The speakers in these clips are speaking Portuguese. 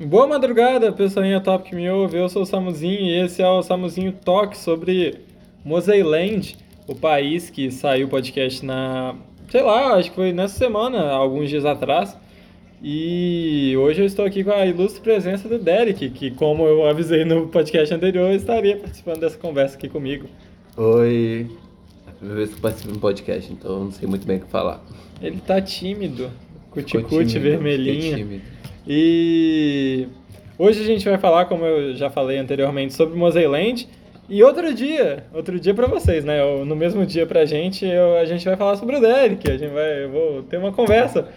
Boa madrugada, pessoinha top que me ouve. Eu sou o Samuzinho e esse é o Samuzinho Talk sobre Mosailand, o país que saiu o podcast na, sei lá, acho que foi nessa semana, alguns dias atrás. E hoje eu estou aqui com a ilustre presença do Derek, que como eu avisei no podcast anterior, estaria participando dessa conversa aqui comigo. Oi. É a primeira vez que eu participo de um podcast, então eu não sei muito bem o que falar. Ele tá tímido, cuticute vermelhinho. fiquei tímido. E hoje a gente vai falar, como eu já falei anteriormente, sobre Mosailand. E outro dia, outro dia pra vocês, né? Ou No mesmo dia pra gente, eu- a gente vai falar sobre o Derek. A gente vai, eu vou ter uma conversa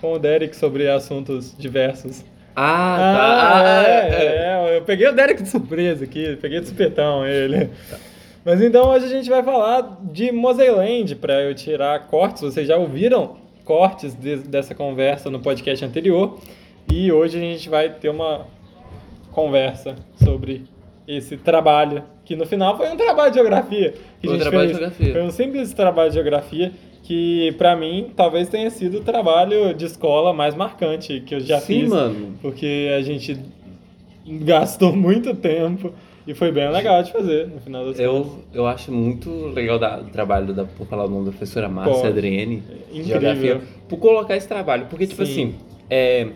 com o Derek sobre assuntos diversos. Ah, tá. Ah, é, é. é, eu peguei o Derek de surpresa aqui, peguei de supetão ele. Mas então hoje a gente vai falar de Mosailand, para eu tirar cortes. Vocês já ouviram cortes de- dessa conversa no podcast anterior. E hoje a gente vai ter uma conversa sobre esse trabalho, que no final foi um trabalho de geografia. Que Foi um trabalho de fez. geografia. Foi um simples trabalho de geografia que, pra mim, talvez tenha sido o trabalho de escola mais marcante que eu já Sim, fiz. mano. Porque a gente gastou muito tempo e foi bem legal de fazer, no final das contas. Eu, eu acho muito legal da- do trabalho da, por falar o nome da professora Márcia Pode. Adriene, de Incrível. geografia, por colocar esse trabalho. Porque, tipo Sim. assim, é,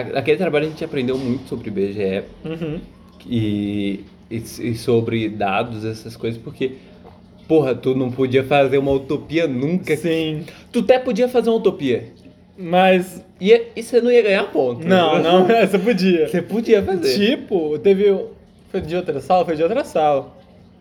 aquele trabalho a gente aprendeu muito sobre IBGE Uhum. e, e, e sobre dados, essas coisas, porque, porra, tu não podia fazer uma utopia nunca. Sim, Tu até podia fazer uma utopia. mas E, e você não ia ganhar ponto. não, não, essa podia. Você podia fazer. Tipo, teve. Foi de outra sala? Foi de outra sala.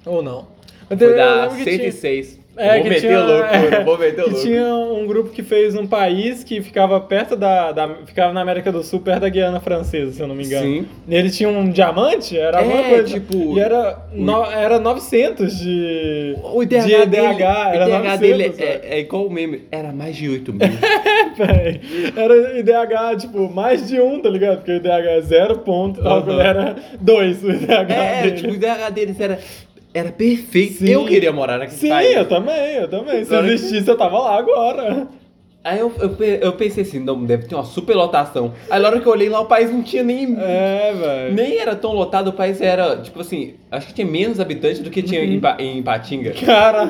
Ou não? Foi da lembro que tinha- 106. É, vou que meter tinha, louco, é, vou meter louco. tinha um grupo que fez um país que ficava perto da, da- ficava na América do Sul, perto da Guiana Francesa, se eu não me engano. Sim. E ele tinha um diamante, era alguma É, coisa. tipo, E era, no- era 900 de. O IDH, de dele, era o IDH 900, dele velho. é, é igual o meme, era mais de 8 mil. Véi, Era IDH, tipo, mais de um, tá ligado? Porque o IDH é zero ponto, tal, Aham. era dois o IDH é, dele. tipo, o IDH deles era, era perfeito. Sim. Eu queria morar naquele Sim, país. eu também, eu também. Se Agora que- existisse, eu tava lá agora. Aí eu, eu, eu pensei assim, não, deve ter uma superlotação. Aí na hora que eu olhei lá, o país não tinha nem... É, velho. Nem era tão lotado, o país era, tipo assim, acho que tinha menos habitantes do que tinha em, Pa- em Patinga. Caralho.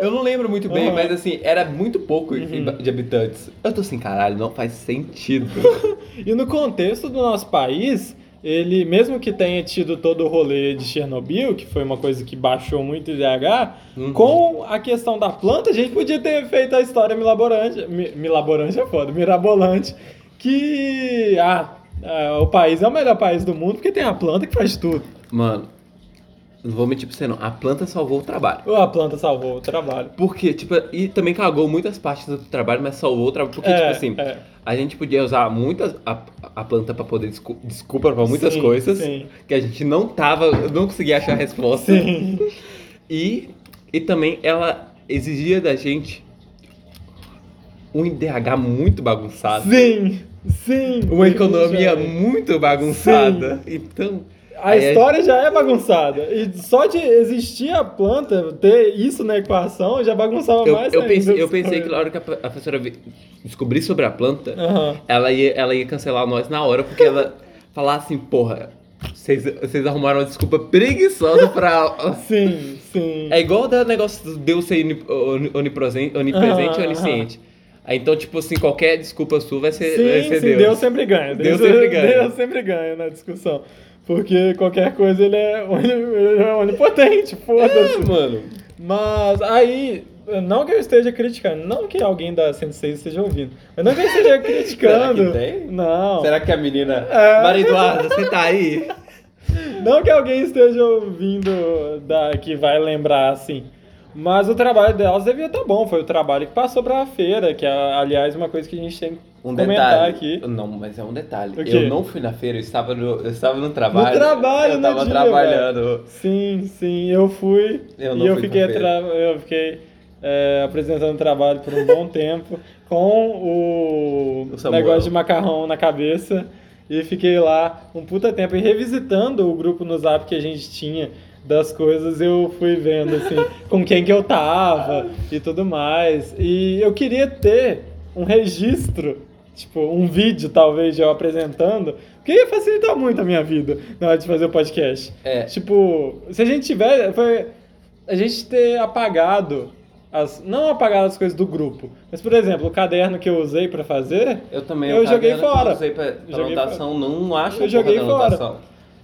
Eu não lembro muito bem, Uhum. mas assim, era muito pouco em- de habitantes. Eu tô assim, caralho, não faz sentido. E no contexto do nosso país, ele, mesmo que tenha tido todo o rolê de Chernobyl, que foi uma coisa que baixou muito o IDH, Uhum. com a questão da planta, a gente podia ter feito a história milaborante. Mi, milaborante é foda, mirabolante. Que ah, ah, o país é o melhor país do mundo porque tem a planta que faz tudo. Mano, não vou mentir pra você não, a planta salvou o trabalho. A planta salvou o trabalho. Porque, tipo, e também cagou muitas partes do trabalho, mas salvou o trabalho. Porque, É, tipo assim, é. a gente podia usar muitas a, a planta pra poder descu- desculpa pra muitas Sim, coisas sim. que a gente não tava, não conseguia achar a resposta. Sim. E, e também ela exigia da gente um IDH muito bagunçado. Sim. Sim. Uma economia Já- muito bagunçada. Então. A aí história já é bagunçada. E só de existir a planta, ter isso na equação, já bagunçava Eu, mais eu pensei, eu pensei que na hora que a, a professora descobrir sobre a planta, Aham. ela, ia, ela ia cancelar nós na hora, porque ela falar assim, porra, vocês, vocês arrumaram uma desculpa preguiçosa pra. Sim, sim. É igual o negócio do Deus ser oni- oni- onipresente, onipresente e onisciente. Aí, então, tipo assim, qualquer desculpa sua vai ser, vai Sim, ser sim, Deus. Deus. sempre ganha. Deus sempre ganha. Deus sempre ganha na discussão. Porque qualquer coisa ele é, ele é onipotente, É, foda-se. mano. Mas aí, não que eu esteja criticando, não que alguém da 106 esteja ouvindo, mas não que eu esteja criticando. Será que tem? Não. Será que a menina. É. Maria Eduarda, você tá aí? Não que alguém esteja ouvindo da, que vai lembrar assim. Mas o trabalho delas devia estar bom. Foi o trabalho que passou pra feira, que é, aliás, uma coisa que a gente tem que Um comentar detalhe. aqui. Não, mas é um detalhe. Eu não fui na feira, eu estava no, eu estava no trabalho. No trabalho, Eu no tava dia, trabalhando. Sim, sim, eu fui. Eu não e eu fui fiquei, eu fiquei é, apresentando trabalho por um bom tempo com o, O negócio de macarrão na cabeça. E fiquei lá um puta tempo. E revisitando o grupo no zap que a gente tinha das coisas, eu fui vendo assim, com quem que eu tava e tudo mais. E eu queria ter um registro tipo, um vídeo, talvez, de eu apresentando, porque ia facilitar muito a minha vida na hora de fazer o podcast. É. Tipo, se a gente tiver. Foi a gente ter apagado. As, não apagado as coisas do grupo, mas, por exemplo, o caderno que eu usei pra fazer, Eu também. Eu joguei fora. Eu usei pra, pra Joguei anotação, não acho Eu joguei fora. anotação.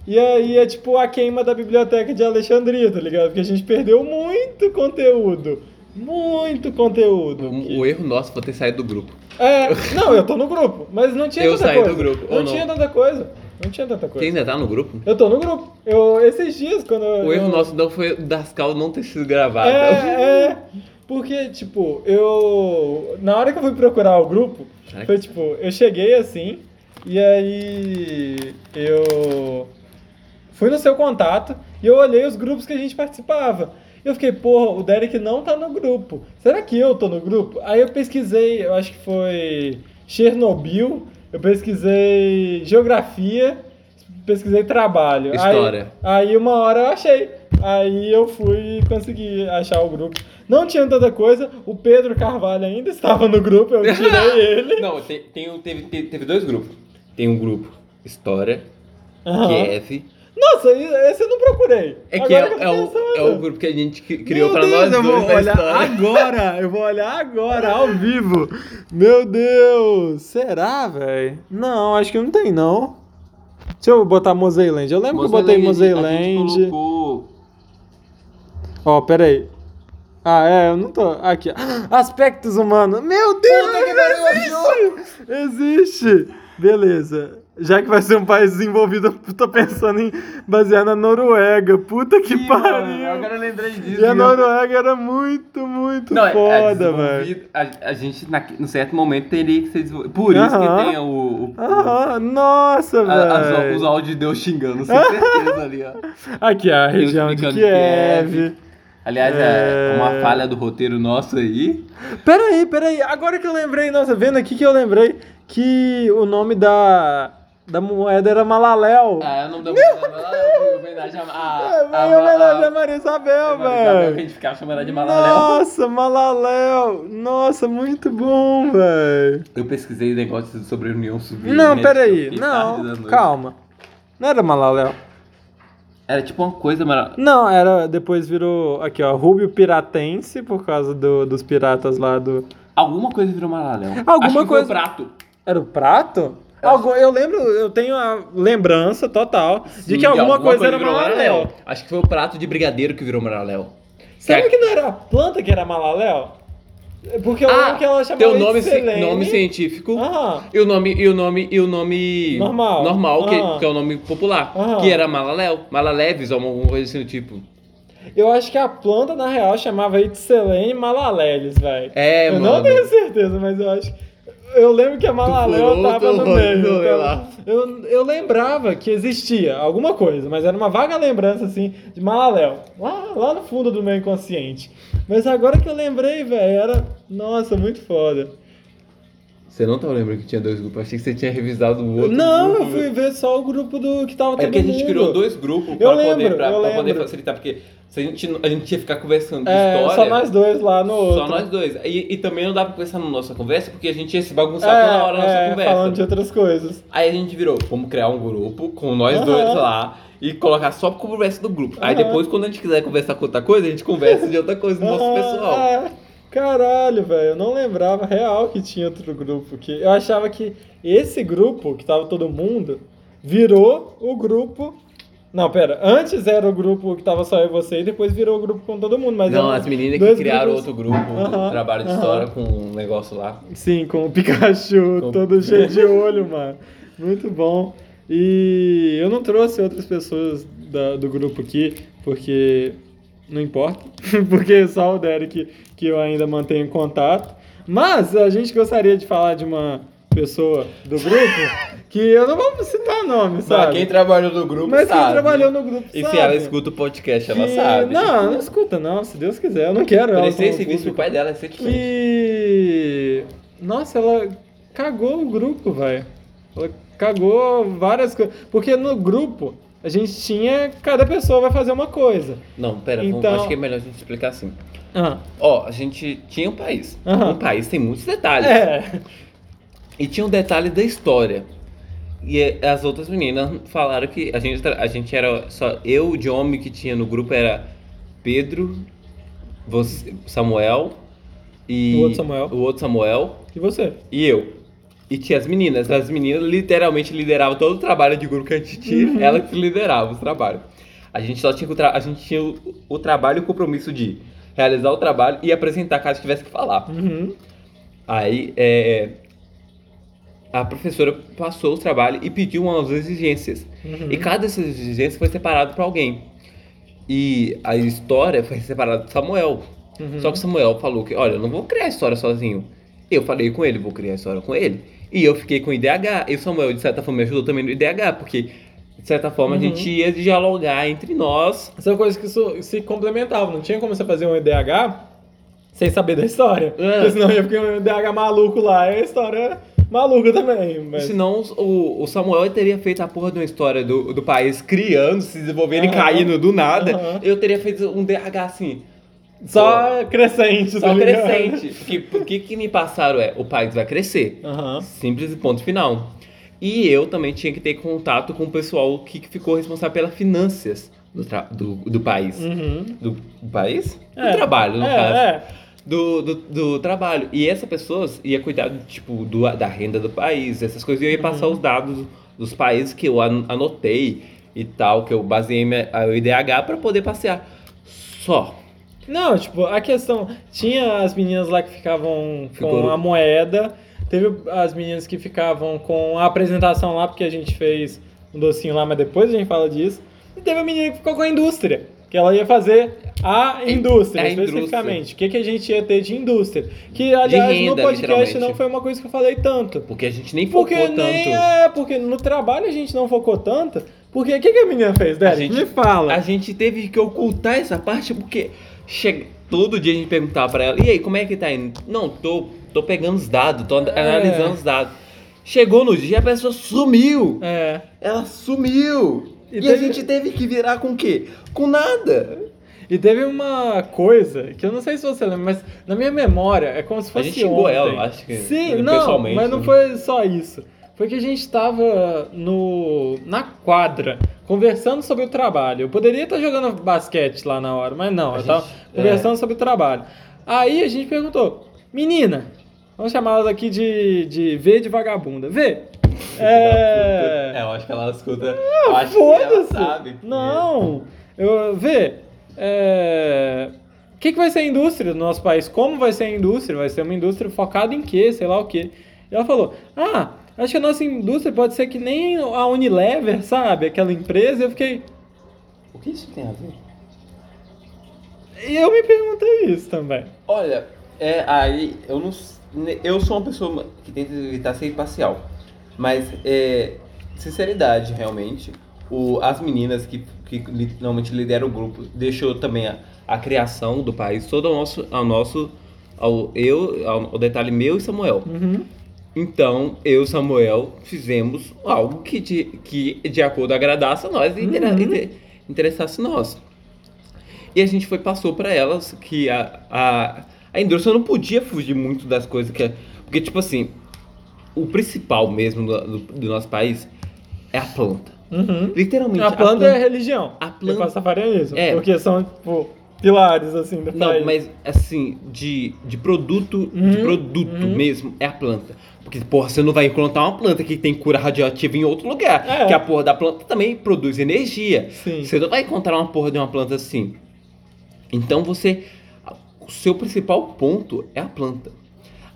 E aí é tipo a queima da biblioteca de Alexandria, tá ligado? Porque a gente perdeu muito conteúdo. Muito conteúdo. O, o erro nosso foi ter saído do grupo. É, não, eu tô no grupo, mas não tinha Eu tanta saí coisa. do grupo, Não não? tinha tanta coisa. Não tinha tanta Quem coisa. ainda tá no grupo? Eu tô no grupo. Eu, esses dias, quando eu. O erro eu- nosso não foi das calças não ter sido gravado. É, é. Porque, tipo, eu. Na hora que eu fui procurar o grupo, foi tipo, eu cheguei assim, e aí eu fui no seu contato e eu olhei os grupos que a gente participava. E eu fiquei, porra, o Derek não tá no grupo. Será que eu tô no grupo? Aí eu pesquisei, eu acho que foi Chernobyl, eu pesquisei geografia, pesquisei trabalho. Aí- História. Aí, uma hora eu achei. Aí eu fui e consegui achar o grupo. Não tinha tanta coisa, o Pedro Carvalho ainda estava no grupo, eu tirei ele. Não, tem, tem teve, teve, dois grupos. Tem um grupo História, Aham. Kiev. Nossa, esse eu não procurei. É que é, Agora é o, é o grupo que a gente cri- criou Meu pra Deus, nós eu vou olhar história. agora, eu vou olhar agora, ao vivo. Meu Deus, será, velho? Não, acho que não tem, não. Deixa eu botar Moseiland. Eu lembro que eu botei A Moseiland. colocou... Ó, pera aí. Ah, é, eu não tô. Aqui, ó. Aspectos humanos. Meu Deus! Puta que existe! Existe! Beleza. Já que vai ser um país desenvolvido, eu tô pensando em basear na Noruega. Puta que Ih, pariu! mano, Agora eu lembrei disso. E a. Noruega era muito, muito Não, é- é foda, velho. A, a gente, na, num certo momento, teria que ser desenvolvido. Por isso Aham. que tem o... o, Aham, nossa, a- as- velho. os áudios de Deus xingando, sem certeza ali, ó. Aqui, a Tem os região de Kiev. Kiev. Aliás, é É. uma falha do roteiro nosso aí. Peraí, peraí. Agora que eu lembrei, nossa, vendo aqui que eu lembrei que o nome da, da moeda era Malaléu. Ah, o nome da mulher. homenagem a. a, É, a, em homenagem a- a Maria Isabel, a- Isabel, que a velho. gente ficava chamando ela de Malaléu. Nossa, Malaléu. Nossa, muito bom, velho. Eu pesquisei negócios sobre a União Soviética. Não, peraí. Não, calma. Não era Malaléu. Era tipo uma coisa maravilhosa. Não, era. Depois virou. Aqui, ó. Rubio Piratense, por causa do- dos piratas lá do. Alguma coisa virou Malaléu. Alguma Acho que coisa- Foi o prato. Era o prato? Eu Algu- eu lembro, eu tenho a lembrança total de Sim, que alguma, coisa, era virou Malaléu. Acho que foi o prato de brigadeiro que virou Malaléu. Será Que- que não era a planta que era Malaléu? Porque eu lembro Ah, que ela chamava teu de nome, ci- Selene. nome científico. Aham. E o nome, e o nome, e o nome Normal. normal que, Aham. que é o nome popular, Aham. que era Malaléu, Malaleves ou alguma coisa assim do tipo. Eu acho que a planta, na real, chamava Itzelene Malaleles, velho. É, eu mano. não tenho certeza, mas eu acho que... Eu lembro que a Malaléu tava no meio. lá. Eu, eu lembrava que existia alguma coisa, mas era uma vaga lembrança, assim, de Malaléu. Lá, lá no fundo do meu inconsciente. Mas agora que eu lembrei, velho, era... Nossa, muito foda. Você não tava lembrando que tinha dois grupos? Achei que você tinha revisado o outro. não, grupo. eu fui ver só o grupo do que tava É porque a gente mundo. criou dois grupos Eu pra, lembro, poder, pra, eu pra poder facilitar, porque se a gente, a gente ia ficar conversando de É, história. só nós dois lá no outro. Só nós dois. E, e também não dá pra conversar na nossa conversa, porque a gente ia se bagunçar toda hora na nossa é, conversa. falando de outras coisas. Aí a gente virou, vamos criar um grupo com nós Aham. dois lá e colocar só pra conversa do grupo. Aí Aham. depois, quando a gente quiser conversar com outra coisa, a gente conversa de outra coisa do nosso Ah, pessoal. é. Caralho, velho, eu não lembrava real que tinha outro grupo. Que eu achava que esse grupo, que tava todo mundo, virou o grupo. Não, pera, antes era o grupo que tava só eu e você, e depois virou o grupo com todo mundo. Mas Não, as meninas que criaram grupos- outro grupo, Aham, trabalho de aham. história com um negócio lá. Sim, com o Pikachu Com- todo cheio de olho, mano. Muito bom. E eu não trouxe outras pessoas da- do grupo aqui, porque não importa, porque só o Derek que eu ainda mantenho contato. Mas a gente gostaria de falar de uma pessoa do grupo que eu não vou citar nome, Mas sabe? quem trabalhou no grupo Mas quem sabe. trabalhou no grupo E sabe. se ela escuta o podcast, ela que- sabe. Não, não escuta não, se Deus quiser. Eu não quero Prestei como serviço pro pai dela recentemente. que. Nossa, ela cagou o grupo, velho. Ela cagou várias coisas. Porque no grupo a gente tinha. Cada pessoa vai fazer uma coisa. Não, pera, vamos- Então- acho que é melhor a gente explicar assim. Ah, Ó, a gente tinha um país. Um país tem muitos detalhes. é. E tinha um detalhe da história. E é, as outras meninas falaram que a gente, a gente era só eu de homem que tinha no grupo era Pedro, você, Samuel e O outro Samuel. o outro Samuel E você? e eu. E tinha as meninas. As meninas literalmente lideravam todo o trabalho de grupo que a gente tinha. Uhum. Ela que liderava os trabalhos. A gente só tinha, o a gente tinha o, o trabalho e o compromisso de realizar o trabalho e apresentar caso tivesse que falar. Uhum. Aí é, a professora passou o trabalho e pediu umas exigências. Uhum. E cada dessas exigências foi separado para alguém. E a história foi separada de Samuel. Uhum. Só que Samuel falou que, olha, eu não vou criar a história sozinho. Eu falei com ele, vou criar a história com ele. E eu fiquei com o IDH. E o Samuel, de certa forma, me ajudou também no IDH, porque, de certa forma, Uhum. a gente ia dialogar entre nós. São coisas que se complementavam. Não tinha como você fazer um EDH sem saber da história. É. Porque senão ia ficar um EDH maluco lá e a história maluca também. Mas... Senão o, o Samuel teria feito a porra de uma história do, do país criando, se desenvolvendo e Aham. caindo do nada. Aham. Eu teria feito um DH assim, Só crescente, só tá crescente. Porque o que, me passaram é, o país vai crescer. Aham. Simples e ponto final. E eu também tinha que ter contato com o pessoal que ficou responsável pelas finanças do, do, do país. Uhum. Do, do país? É. Do trabalho, no é, caso. É. Do, do, do trabalho. E essa pessoa ia cuidar, tipo, do, da renda do país, essas coisas. E eu ia passar Uhum. os dados dos países que eu an- anotei e tal, que eu baseei minha, a- o IDH para poder passear. Só. Não, tipo, a questão. Tinha as meninas lá que ficavam com Ficou- a moeda. Teve as meninas que ficavam com a apresentação lá, porque a gente fez um docinho lá, mas depois a gente fala disso. E teve a menina que ficou com a indústria. Que ela ia fazer a indústria, a especificamente. O que, que a gente ia ter de indústria. Que, aliás, no renda, podcast literalmente. não foi uma coisa que eu falei tanto. Porque a gente nem focou Porque tanto. nem é, porque no trabalho a gente não focou tanto. Porque o que, que a menina fez, Derek? gente- Me fala. A gente teve que ocultar essa parte porque chega, todo dia a gente perguntava pra ela, e aí, como é que tá indo? Não, tô, tô pegando os dados, tô É. analisando os dados. Chegou no dia, a pessoa sumiu. É. Ela sumiu. E E, teve- a gente teve que virar com o quê? Com nada. E teve uma coisa que eu não sei se você lembra, mas na minha memória é como se fosse gente xingou ontem. ela, eu acho que, Sim, não, pessoalmente, mas não né? foi só isso. Foi que a gente tava no na quadra conversando sobre o trabalho. Eu poderia estar jogando basquete lá na hora, mas não, A eu tava gente- conversando sobre o trabalho. Aí a gente perguntou: "Menina, vamos chamar ela aqui de de V de vagabunda. V. É, É, eu acho que ela escuta. eu acho que ela sabe. que- Não! Eu, vê, é, o que, que vai ser a indústria do nosso país? Como vai ser a indústria? Vai ser uma indústria focada em quê? Sei lá o quê. E ela falou, ah, acho que a nossa indústria pode ser que nem a Unilever, sabe? Aquela empresa. Eu fiquei... O que isso tem a ver? E eu me perguntei isso também. Olha, é aí eu não eu sou uma pessoa que tenta evitar ser imparcial, mas é sinceridade realmente. O, as meninas que, que normalmente lideram o grupo deixou também a, a criação do país todo ao nosso ao nosso ao eu ao, ao detalhe meu e Samuel. Uhum. Então, eu e Samuel fizemos algo que de, que de acordo agradasse a nós e Uhum. inter- interessasse nós. E a gente foi passou para elas que a, a, a indústria não podia fugir muito das coisas que. Porque, tipo assim, o principal mesmo do, do- nosso país é a planta. Uhum. Literalmente. A planta é a religião. a A planta- pastafarianismo. É. Porque são, tipo, pilares, assim, do Não, país. mas assim, de, de produto, de Uhum, produto uhum. mesmo, é a planta. Porque, porra, você não vai encontrar uma planta que tem cura radioativa em outro lugar. É. Que a porra da planta também produz energia. Sim. Você não vai encontrar uma porra de uma planta assim. Então você. O seu principal ponto é a planta.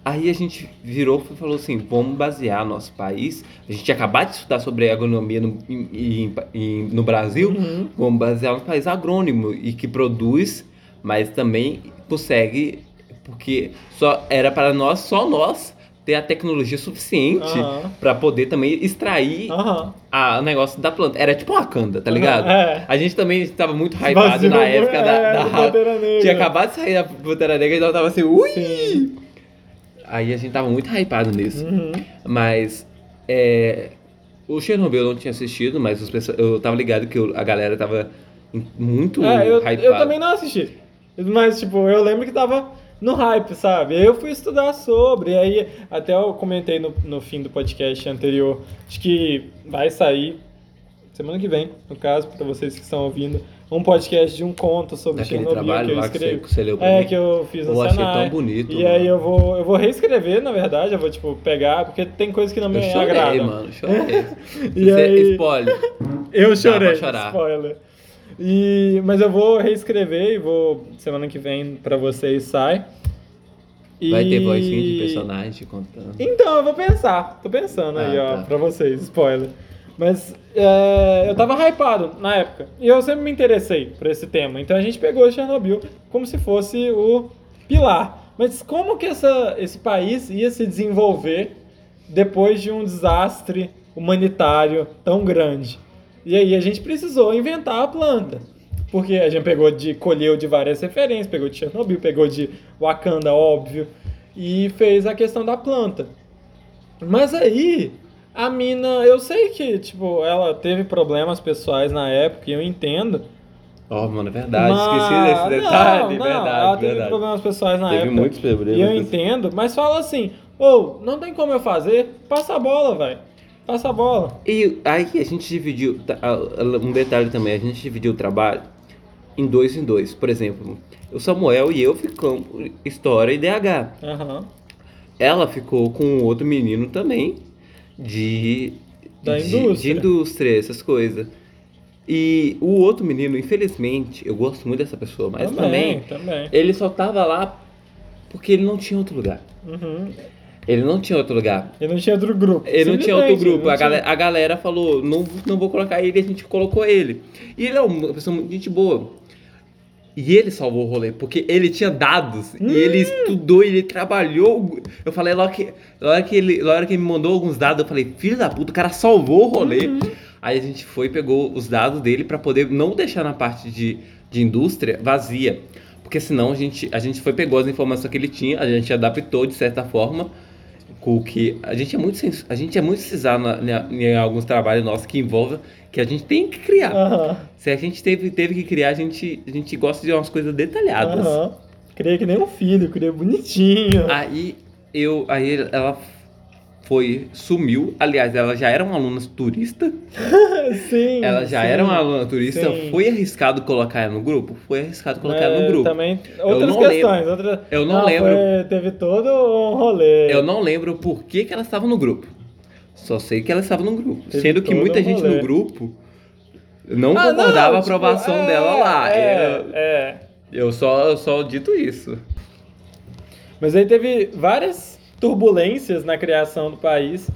Aí a gente virou e falou assim: vamos basear nosso país. A gente tinha acabado de estudar sobre agronomia no, em- em- no Brasil. Uhum. Vamos basear um país agrônimo e que produz, mas também consegue, porque só era para nós, só nós, ter a tecnologia suficiente Aham. para poder também extrair Aham. a- o negócio da planta. Era tipo uma canda, tá ligado? É. A gente também estava muito hypado na época da, é, da- do Pantera Negra. Tinha acabado de sair da Pantera Negra e nós tava assim, ui! Sim. Aí a gente tava muito hypado nisso. Uhum. Mas é, o Chernobyl eu não tinha assistido, mas os pessoas- eu tava ligado que a galera tava muito É, eu, hypada. eu também não assisti. Mas, tipo, eu lembro que tava no hype, sabe? Eu fui estudar sobre, e aí até eu comentei no, no fim do podcast anterior, de que vai sair semana que vem, no caso, para vocês que estão ouvindo, um podcast de um conto sobre Daquele Chernobyl trabalho que eu lá que você, escrevi. que você leu É, que eu fiz no Eu achei tão bonito, E mano. aí eu vou, eu vou reescrever, na verdade, eu vou, tipo, pegar, porque tem coisa que não me Eu chorei, agrada. mano, chorei. E Você- aí- Spoiler. Eu chorei, spoiler. E, mas eu vou reescrever e vou, semana que vem, pra vocês sai. E... Vai ter vozinha de personagem contando. Então, eu vou pensar. Tô pensando aí, Ah, ó, tá. pra vocês, spoiler. Mas é, eu tava hypado na época. E eu sempre me interessei por esse tema. Então a gente pegou Chernobyl como se fosse o pilar. Mas como que essa, esse país ia se desenvolver depois de um desastre humanitário tão grande? E aí a gente precisou inventar a planta. Porque a gente pegou de, colheu de várias referências, pegou de Chernobyl, pegou de Wakanda, óbvio, e fez a questão da planta. Mas aí, a mina, eu sei que, tipo, ela teve problemas pessoais na época, e eu entendo. Ó, mano, é verdade. mas- Esqueci desse detalhe. Não, não, verdade, ela teve verdade. problemas pessoais na Teve época. muitos problemas. E eu entendo, mas fala assim, ou, não tem como eu fazer, passa a bola, velho. Passa a bola. E aí a gente dividiu, tá, um detalhe também, a gente dividiu o trabalho em dois em dois. Por exemplo, o Samuel e eu ficamos história e DH. Aham. Ela ficou com outro menino também de Da de, indústria. de indústria, essas coisas. E o outro menino, infelizmente, eu gosto muito dessa pessoa, mas também, também. ele só tava lá porque ele não tinha outro lugar. Uhum. Ele não tinha outro lugar. Ele não tinha outro grupo. Ele não tinha outro grupo. A, tinha- galera, a galera falou, não, não vou colocar ele, a gente colocou ele. E ele é uma pessoa muito gente boa. E ele salvou o rolê, porque ele tinha dados. E ele estudou, e ele trabalhou. Eu falei, hora que, hora que, ele, hora que ele me mandou alguns dados, eu falei, filho da puta, o cara salvou o rolê. Aí a gente foi e pegou os dados dele pra poder não deixar na parte de, de indústria vazia. Porque senão a gente, a gente foi pegou as informações que ele tinha, a gente adaptou de certa forma com que a gente é muito a gente é muito cisado em alguns trabalhos nossos que envolvem que a gente tem que criar. Se a gente teve, teve que criar, a gente, a gente gosta de umas coisas detalhadas. Criei que nem um filho, criei bonitinho. Aí eu aí ela foi sumiu, aliás, ela já era uma aluna turista, sim. ela já sim, era uma aluna turista, sim. foi arriscado colocar ela no grupo? Foi arriscado colocar ela É, no grupo. Também, outras não questões. Outra... Eu não lembro. foi- teve todo um rolê. Eu não lembro por que, que ela estava no grupo. Só sei que ela estava no grupo. Teve Sendo que muita gente rolê. no grupo não Ah, concordava não, a aprovação tipo, é, dela lá. É, Era- é. Eu só, só dito isso. Mas aí teve várias turbulências na criação do país.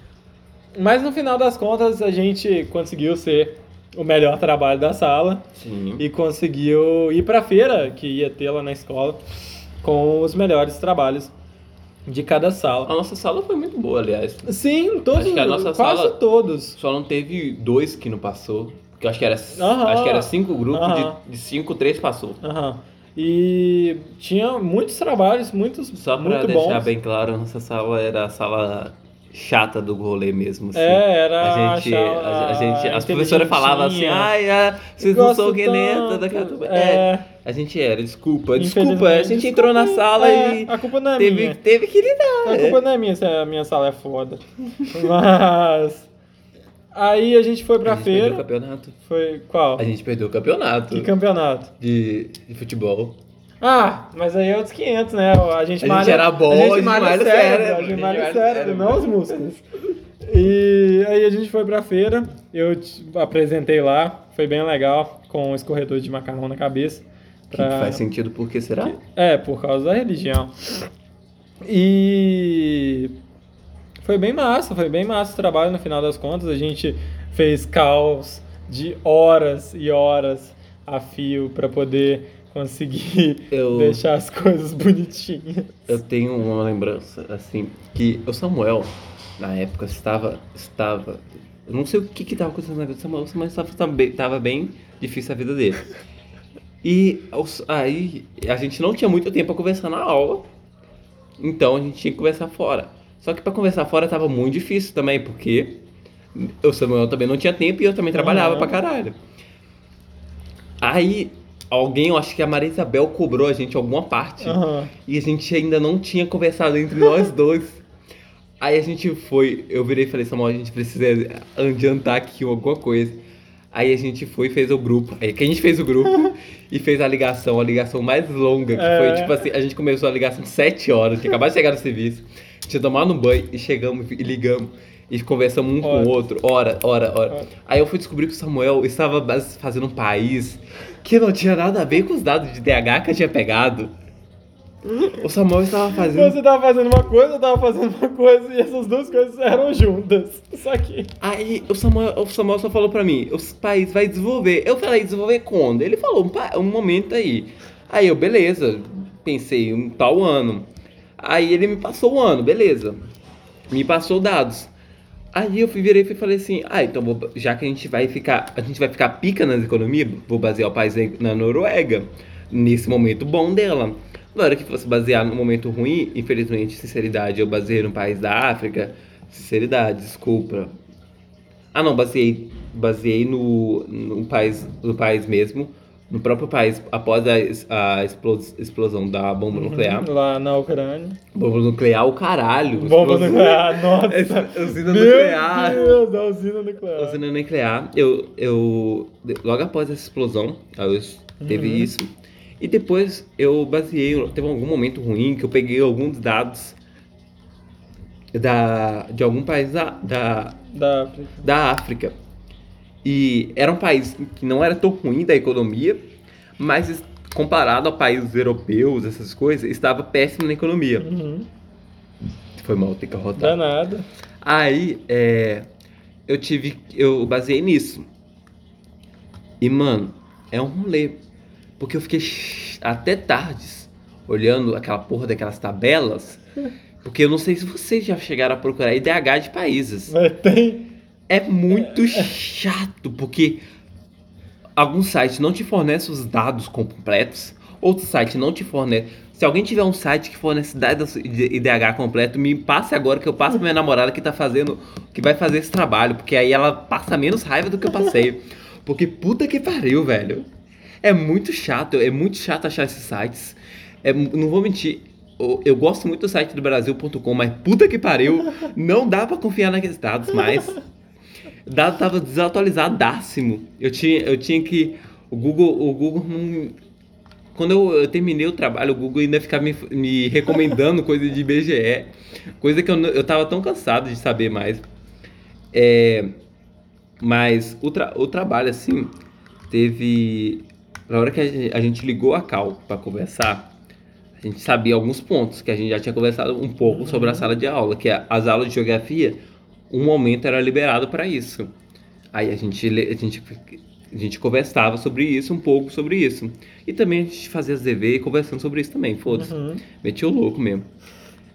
Mas no final das contas a gente conseguiu ser o melhor trabalho da sala Sim. e conseguiu ir pra feira que ia ter lá na escola com os melhores trabalhos de cada sala. A nossa sala foi muito boa, aliás. Sim, todos, Acho que a nossa quase sala- todos. Só não teve dois que não passou. Eu acho que era, Aham. acho que era cinco grupos, Aham. de, de cinco, três passou. Aham. E tinha muitos trabalhos, muitos Só pra muito deixar bons. bem claro, a nossa sala era a sala chata do rolê mesmo. Assim. É, era A gente, a, a gente, as a professoras falavam assim, ai, ah, vocês não são gueneta tanto. daquela turma. É, É, a gente era, desculpa, desculpa. A gente entrou na sala é, e A culpa não é teve, minha. teve que lidar. A culpa não é minha se a minha sala é foda. Mas. Aí a gente foi pra a gente perdeu o feira. campeonato. Foi qual? A gente perdeu o campeonato Que campeonato? de, de futebol. Ah, mas aí é outros 500, né? A gente, A malha, gente era bom, a gente malha malha o o cérebro, a gente gente malha o malha o cérebro, não os músculos. E aí a gente foi pra feira, eu te apresentei lá, foi bem legal, com um escorredor de macarrão na cabeça. Que pra- faz sentido, por que será? É, por causa da religião. E foi bem massa, foi bem massa o trabalho no final das contas. A gente fez caos de horas e horas a fio para poder conseguir Eu- deixar as coisas bonitinhas. Eu tenho uma lembrança, assim, que o Samuel, na época, estava. estava eu não sei o que estava acontecendo na vida do Samuel, mas estava, estava bem difícil a vida dele. E aí a gente não tinha muito tempo para conversar na aula, então a gente tinha que conversar fora. Só que para conversar fora estava muito difícil também, porque o Samuel também não tinha tempo e eu também trabalhava Aham. pra caralho. Aí alguém, eu acho que a Maria Isabel cobrou a gente alguma parte. Aham. E a gente ainda não tinha conversado entre nós dois. Aí a gente foi, eu virei e falei, Samuel, a gente precisa adiantar aqui alguma coisa. Aí a gente foi e fez o grupo. Aí que a gente fez o grupo e fez a ligação, a ligação mais longa, que É. foi tipo assim, a gente começou a ligação de 7 horas, tinha acabado de chegar no serviço, tinha tomado um banho e chegamos e ligamos. E conversamos um com Horas. o outro, hora, hora, hora. Horas. Aí eu fui descobrir que o Samuel estava fazendo um país que não tinha nada a ver com os dados de DH que eu tinha pegado. O Samuel estava fazendo Você tava fazendo uma coisa, eu tava fazendo uma coisa, e essas duas coisas eram juntas. Só que. Aí o Samuel, o Samuel só falou pra mim, os países vai desenvolver. Eu falei, desenvolver quando? Ele falou, um, um momento aí. Aí eu, beleza, pensei, um tal ano. Aí ele me passou o ano, beleza. Me passou dados. Aí eu fui virei e falei assim, ah, então vou- já que a gente vai ficar, a gente vai ficar pica nas economias, vou basear o país na Noruega, nesse momento bom dela. Na hora que fosse basear no momento ruim, infelizmente, sinceridade, eu baseei no país da África. Sinceridade, desculpa. Ah não, baseei, baseei no, no, país, no país mesmo, no próprio país, após a, a explos- explosão da bomba nuclear. Lá na Ucrânia. Bomba nuclear, o caralho. Bomba explosão- nuclear, nossa. Usina Meu nuclear. Deus, a usina nuclear. Usina nuclear, eu, eu. Logo após essa explosão, eu- teve Uhum. isso. E depois eu baseei. Teve algum momento ruim que eu peguei alguns dados da, de algum país da, da, Da África. da África. E era um país que não era tão ruim da economia, mas comparado a países europeus, essas coisas, estava péssimo na economia. Uhum. Foi mal ter que arrotar. Danado. Aí, é, eu tive, eu baseei nisso. E, mano, é um rolê. Porque eu fiquei até tardes olhando aquela porra daquelas tabelas. Porque eu não sei se vocês já chegaram a procurar IDH de países. Mas tem. É muito chato, porque alguns sites não te fornecem os dados completos, outro site não te fornece. Se alguém tiver um site que fornece dados de IDH completo, me passe agora que eu passo pra minha namorada que tá fazendo, que vai fazer esse trabalho, porque aí ela passa menos raiva do que eu passei. Porque puta que pariu, velho. É muito chato, é muito chato achar esses sites. É, não vou mentir, eu, gosto muito do site do Brasil.com, mas puta que pariu, não dá pra confiar naqueles dados mais. O dado tava desatualizadássimo. Eu tinha, eu tinha que. O Google, o Google. Quando eu, eu terminei o trabalho, o Google ainda ficava me, me recomendando coisa de IBGE. Coisa que eu, eu tava tão cansado de saber mais. É, mas o, tra- o trabalho, assim, teve. Na hora que a gente, ligou a Cal para conversar, a gente sabia alguns pontos que a gente já tinha conversado um pouco sobre a sala de aula, que é as aulas de geografia, um momento era liberado para isso. Aí a gente, a gente a gente conversava sobre isso, um pouco sobre isso. E também a gente fazia as DV conversando sobre isso também, foda-se. Uhum. Meti o louco mesmo.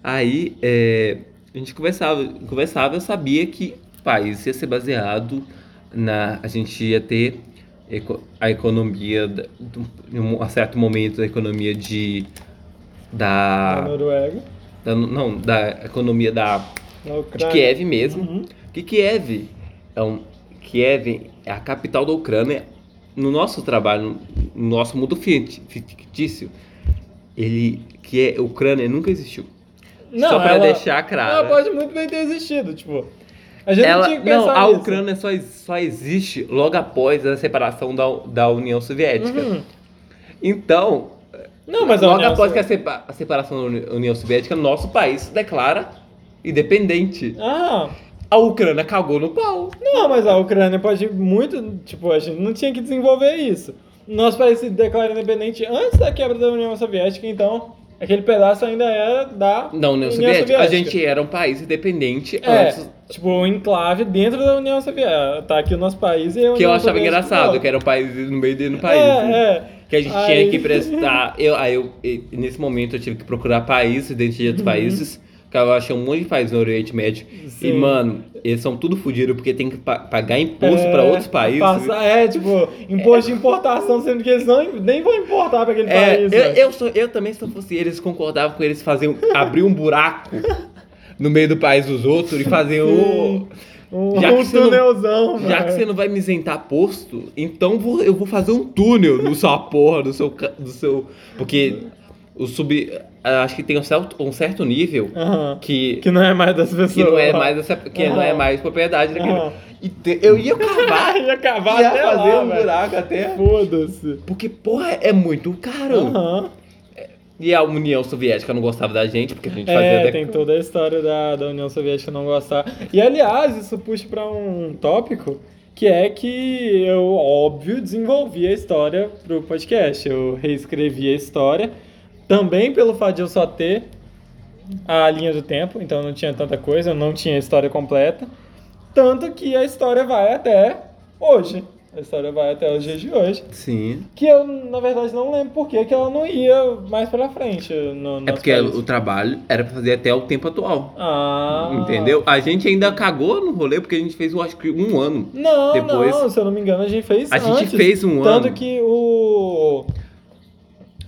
Aí é, a gente conversava, conversava, eu sabia que o país ia ser baseado na. A gente ia ter a economia, da- em um certo momento, a economia de. Na Da, Noruega. da- Não, da economia da, de. Kiev mesmo. Uhum. Que Kiev é um Kiev é a capital da Ucrânia. No nosso trabalho, no nosso mundo fictício, ele que é Ucrânia nunca existiu. Não, Só pra ela- deixar claro. Ela pode muito bem ter existido, tipo. A gente não Ela, tinha que não, pensar a nisso. Ucrânia só, só existe logo após a separação da, da União Soviética. Uhum. Então, Não, mas a logo União após que a, Soviética- a separação da Uni- União Soviética, nosso país se declara independente. Ah, A Ucrânia cagou no pau. não, mas a Ucrânia pode muito. Tipo, a gente não tinha que desenvolver isso. Nosso país se declara independente antes da quebra da União Soviética, então aquele pedaço ainda era da Da União Soviética. A gente era um país independente É, antes. Tipo, um enclave dentro da União Soviética. Tá aqui o nosso país e a Que eu achava engraçado, não. que era um país no meio do país. É, né? é. Que a gente Aí- tinha que prestar. Eu, aí eu, e- nesse momento eu tive que procurar países dentro de outros países. Que eu achei um monte de países no Oriente Médio. E, Uhum. Sim. mano, eles são tudo fodidos porque tem que pa- pagar imposto É, pra outros países. Passar, é, tipo, imposto de importação, sendo que eles não, nem vão importar pra aquele É, país. eu, velho. eu, sou- eu também, se eu fosse eles, concordava com eles fazer abrir um buraco no meio do país dos outros e fazer o. Um, Já que um túnelzão, Já que velho. você não vai me isentar posto, então vou- eu vou fazer um túnel no sua porra, no seu. Do seu porque o sub. Acho que tem um certo, um certo nível Aham. que, Que não é mais das pessoas. que não é mais essa, que não é mais propriedade daquele. Aham. E te- eu ia cavar, ia cavar ia até fazer lá, um velho. buraco até. Foda-se. Porque, porra, é muito caro. Aham. E a União Soviética não gostava da gente, porque a gente fazia É, até- tem toda a história da, da União Soviética não gostar. E aliás, isso puxa pra um tópico que é que eu, óbvio, desenvolvi a história pro podcast. Eu reescrevi a história, também pelo fato de eu só ter a linha do tempo, então não tinha tanta coisa, eu não tinha a história completa. Tanto que a história vai até hoje. A história vai até os dias de hoje. Sim. Que eu, na verdade, não lembro por que ela não ia mais pra frente. No É porque país. o trabalho era pra fazer até o tempo atual. Ah. Entendeu? A gente ainda cagou no rolê porque a gente fez, eu acho que um ano. Não, Depois- não, se eu não me engano, a gente fez A gente antes. fez um Tanto ano. que o.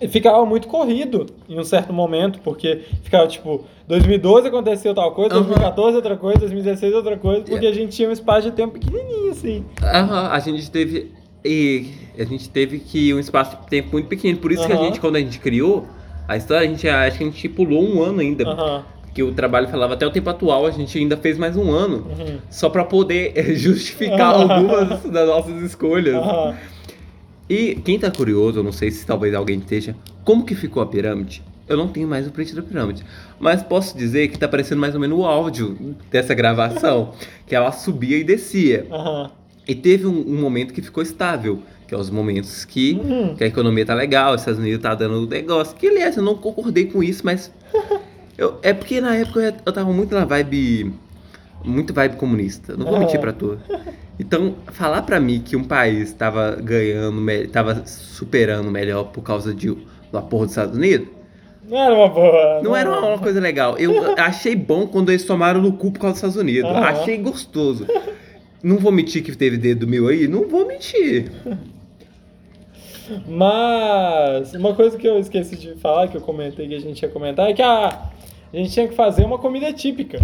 Ficava muito corrido em um certo momento, porque ficava tipo, 2012 aconteceu tal coisa, Aham. 2014 outra coisa, 2016 outra coisa, porque a gente tinha um espaço de tempo pequenininho assim. Aham, a gente teve. E a gente teve que um espaço de tempo muito pequeno. Por isso que a gente, quando a gente criou a história, a gente acho que a gente pulou um ano ainda. Que o trabalho falava até o tempo atual, a gente ainda fez mais um ano. Uhum. Só pra poder eh, justificar algumas das nossas escolhas. E quem tá curioso, eu não sei se talvez alguém esteja, como que ficou a pirâmide? Eu não tenho mais o print da pirâmide. Mas posso dizer que tá parecendo mais ou menos o áudio dessa gravação. que ela subia e descia. Aham. E teve um, um momento que ficou estável. Que é os momentos que, Uhum. que a economia tá legal, os Estados Unidos tá dando negócio. Que aliás, eu não concordei com isso, mas. eu- é porque na época eu, eu tava muito na vibe. Muito vibe comunista. Não vou Ah. mentir pra tu. Então, falar pra mim que um país tava ganhando, tava superando melhor por causa de, da porra dos Estados Unidos, Não era uma boa. não era uma coisa legal. Eu achei bom quando eles tomaram no cu por causa dos Estados Unidos. Aham. Achei gostoso. Não vou mentir que teve dedo meu aí? Não vou mentir. Mas uma coisa que eu esqueci de falar, que eu comentei que a gente ia comentar, é que a, a gente tinha que fazer uma comida típica.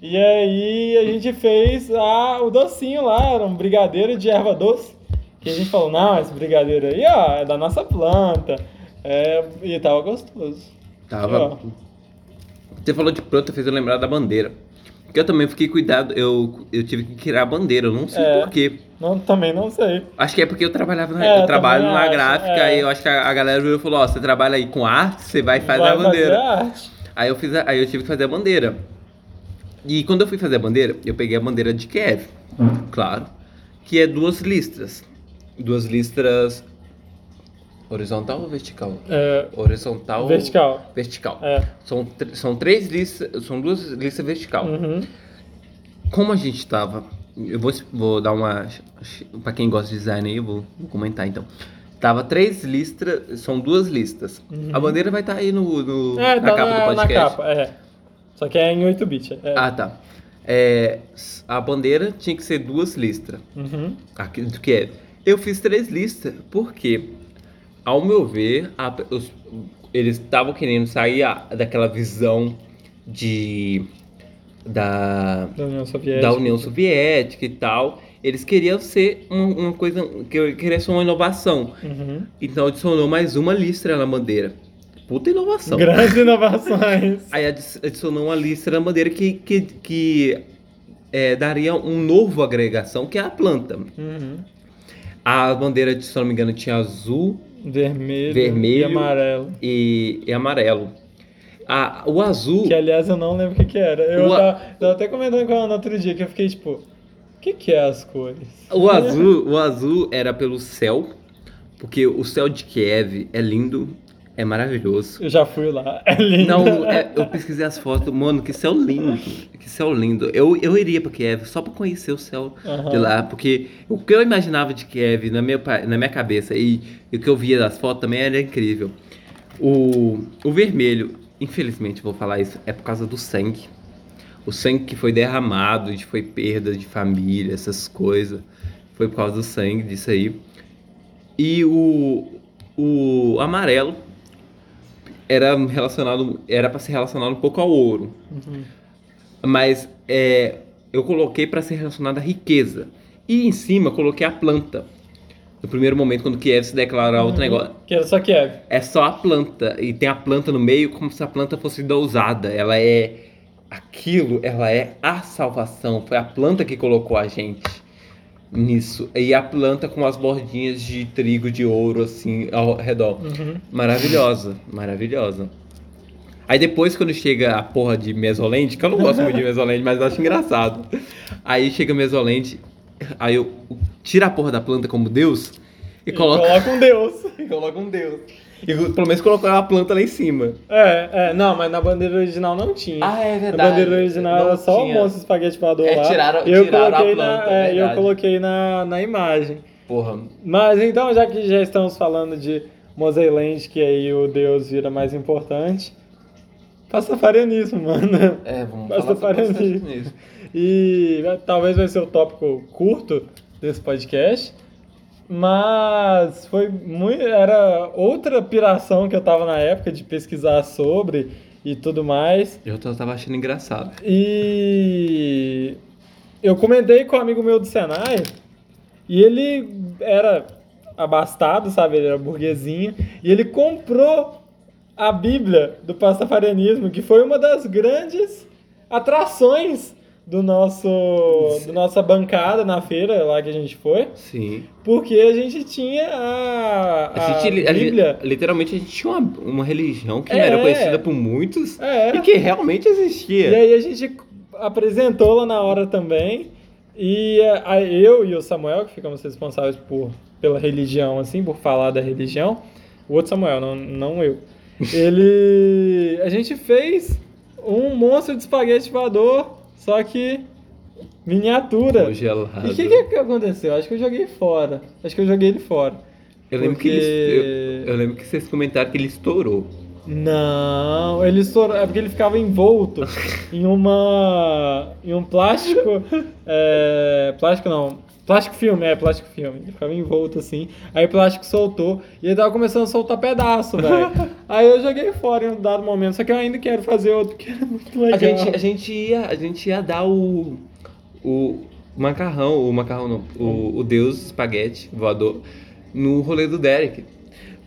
E aí a gente fez a, o docinho lá, era um brigadeiro de erva doce. Que a gente falou, não, esse brigadeiro aí, ó, é da nossa planta. É, e tava gostoso. Tava. Ó. Você falou de planta, fez eu lembrar da bandeira. Porque eu também fiquei cuidado, eu, eu tive que criar a bandeira, eu não sei É. porquê. Não, também não sei. Acho que é porque eu trabalhava na, É, eu trabalho na acho, gráfica é. e eu acho que a, a galera virou e falou, ó, você trabalha aí com arte, você vai fazer Vai a bandeira. Fazer arte. Aí eu fiz a- aí eu tive que fazer a bandeira. E quando eu fui fazer a bandeira, eu peguei a bandeira de Kiev, claro, que é duas listras. Duas listras horizontal ou vertical? É, Horizontal. vertical. Vertical. É. São, são três listas, são duas listas vertical. Uhum. Como a gente tava, eu vou, vou dar uma, Pra quem gosta de design aí, eu vou, vou comentar então. Tava três listras, são duas listas. Uhum. A bandeira vai estar aí no, no- É, na tá capa na, do na podcast. capa, é. Só que é em 8 bits. É. Ah, tá. É, a bandeira tinha que ser duas listras. Uhum. Do que é. Eu fiz três listas, porque, ao meu ver, a- os- eles estavam querendo sair a- daquela visão de. Da, Da União Soviética. da União Soviética e tal. Eles queriam ser uma, uma coisa. que Queria ser uma inovação. Uhum. Então adicionou mais uma listra na bandeira. Puta inovação. Grandes inovações. Aí adi- adicionou uma listra na bandeira que, que, que é, daria um novo agregação, que é a planta. Uhum. A bandeira, se não me engano, tinha azul Vermelho, Vermelho. e amarelo. e, e amarelo. A, o azul. Que aliás eu não lembro o que, que era. Eu a- tava, tava até comentando com ela no outro dia que eu fiquei tipo, o que, que é as cores? O azul, o azul era pelo céu, porque o céu de Kiev é lindo, é maravilhoso. Eu já fui lá. É lindo. Não, é- eu pesquisei as fotos, mano, que céu lindo, que céu lindo. Eu, eu iria pra Kiev só pra conhecer o céu Aham. de lá, porque o que eu imaginava de Kiev na minha, na minha cabeça e, e o que eu via das fotos também era incrível. O, o vermelho, infelizmente vou falar isso, é por causa do sangue. O sangue que foi derramado, e foi perda de família, essas coisas. Foi por causa do sangue disso aí. E o, o amarelo era relacionado, era para ser relacionado um pouco ao ouro. Uhum. Mas é, eu coloquei para ser relacionada à riqueza. E em cima coloquei a planta. No primeiro momento, quando Kiev se declara outro negócio. Que era só Kiev. É só a planta. E tem a planta no meio como se a planta fosse dosada. Ela é. Aquilo, ela é a salvação. Foi a planta que colocou a gente nisso. E a planta com as bordinhas de trigo de ouro, assim, ao redor. Uhum. Maravilhosa, maravilhosa. Aí depois, quando chega a porra de Mesolente, que eu não gosto muito de Mesolente, mas acho engraçado. Aí chega Mesolente, aí eu tiro a porra da planta como Deus e, E coloco. Coloca um Deus. E coloca um Deus. E pelo menos colocou a planta lá em cima. É, é, não, mas na bandeira original não tinha. Ah, é Na verdade. bandeira original Não era só tinha. o monstro espaguete voador É, lá. tiraram- eu tiraram a coloquei planta, na, é eu coloquei na, na imagem. Porra. Mas então, já que já estamos falando de Moseiland, que aí o Deus vira mais importante, pastafarianismo, mano. É, vamos Basta falar nisso. E talvez vai ser o tópico curto desse podcast. Mas foi muito. Era outra piração que eu tava na época de pesquisar sobre e tudo mais. Eu tava achando engraçado. E eu comentei com um amigo meu do Senai e ele era abastado, sabe? Ele era burguesinho. E ele comprou a Bíblia do pastafarianismo, que foi uma das grandes atrações do nosso do nossa bancada na feira lá que a gente foi, Sim. porque a gente tinha a, A gente, a li- Bíblia. literalmente, a gente tinha uma, uma religião que É. não era conhecida por muitos É. e que realmente existia. E aí a gente apresentou lá na hora também. E a- eu e o Samuel, que ficamos responsáveis por, pela religião, assim, por falar da religião. O outro Samuel, não, não eu. Ele. A gente fez um monstro de espaguete voador, só que miniatura. Congelado. E o que, que que aconteceu? Acho que eu joguei fora. Acho que eu joguei ele fora. Eu lembro que Porque- ele, eu, eu lembro que vocês comentaram que ele estourou. Não, ele estourou. É porque ele ficava envolto em uma. em um plástico. É, plástico não. Plástico filme, é, plástico filme. Ele ficava envolto assim. Aí o plástico soltou e ele tava começando a soltar pedaço, velho. Aí eu joguei fora em um dado momento. Só que eu ainda quero fazer outro, porque era muito legal. A gente, a gente ia, a gente ia dar o o macarrão, o macarrão não, o, o deus espaguete voador no rolê do Derek.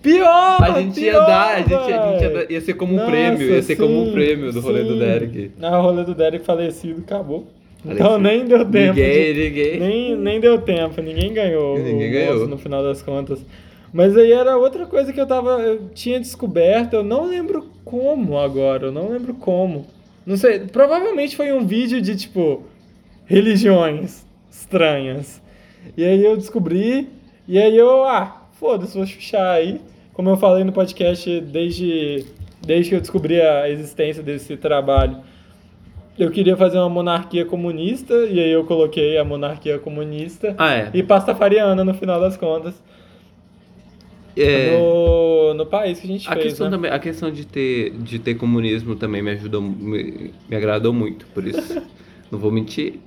Pior! A gente ia pior, dar, a gente, a gente ia, dar- ia ser como um Nossa, prêmio, ia ser como um sim, prêmio do rolê do sim. Derek. Ah, o rolê do Derek falecido, acabou. Então nem deu tempo. de- Ninguém, ninguém. Nem, nem deu tempo, ninguém ganhou. Ninguém o ganhou. no final das contas. Mas aí era outra coisa que eu tava. Eu tinha descoberto, eu não lembro como agora, eu não lembro como. Não sei, provavelmente foi um vídeo de tipo religiões estranhas. E aí eu descobri, e aí eu, ah, foda-se, vou chuchar aí. Como eu falei no podcast desde, desde que eu descobri a existência desse trabalho. Eu queria fazer uma monarquia comunista, e aí eu coloquei a monarquia comunista Ah, é. e pastafariana no final das contas, É, no, no país que a gente a, fez, questão né? também, a questão de ter, de ter comunismo também me ajudou, me, me agradou muito, por isso. não vou mentir.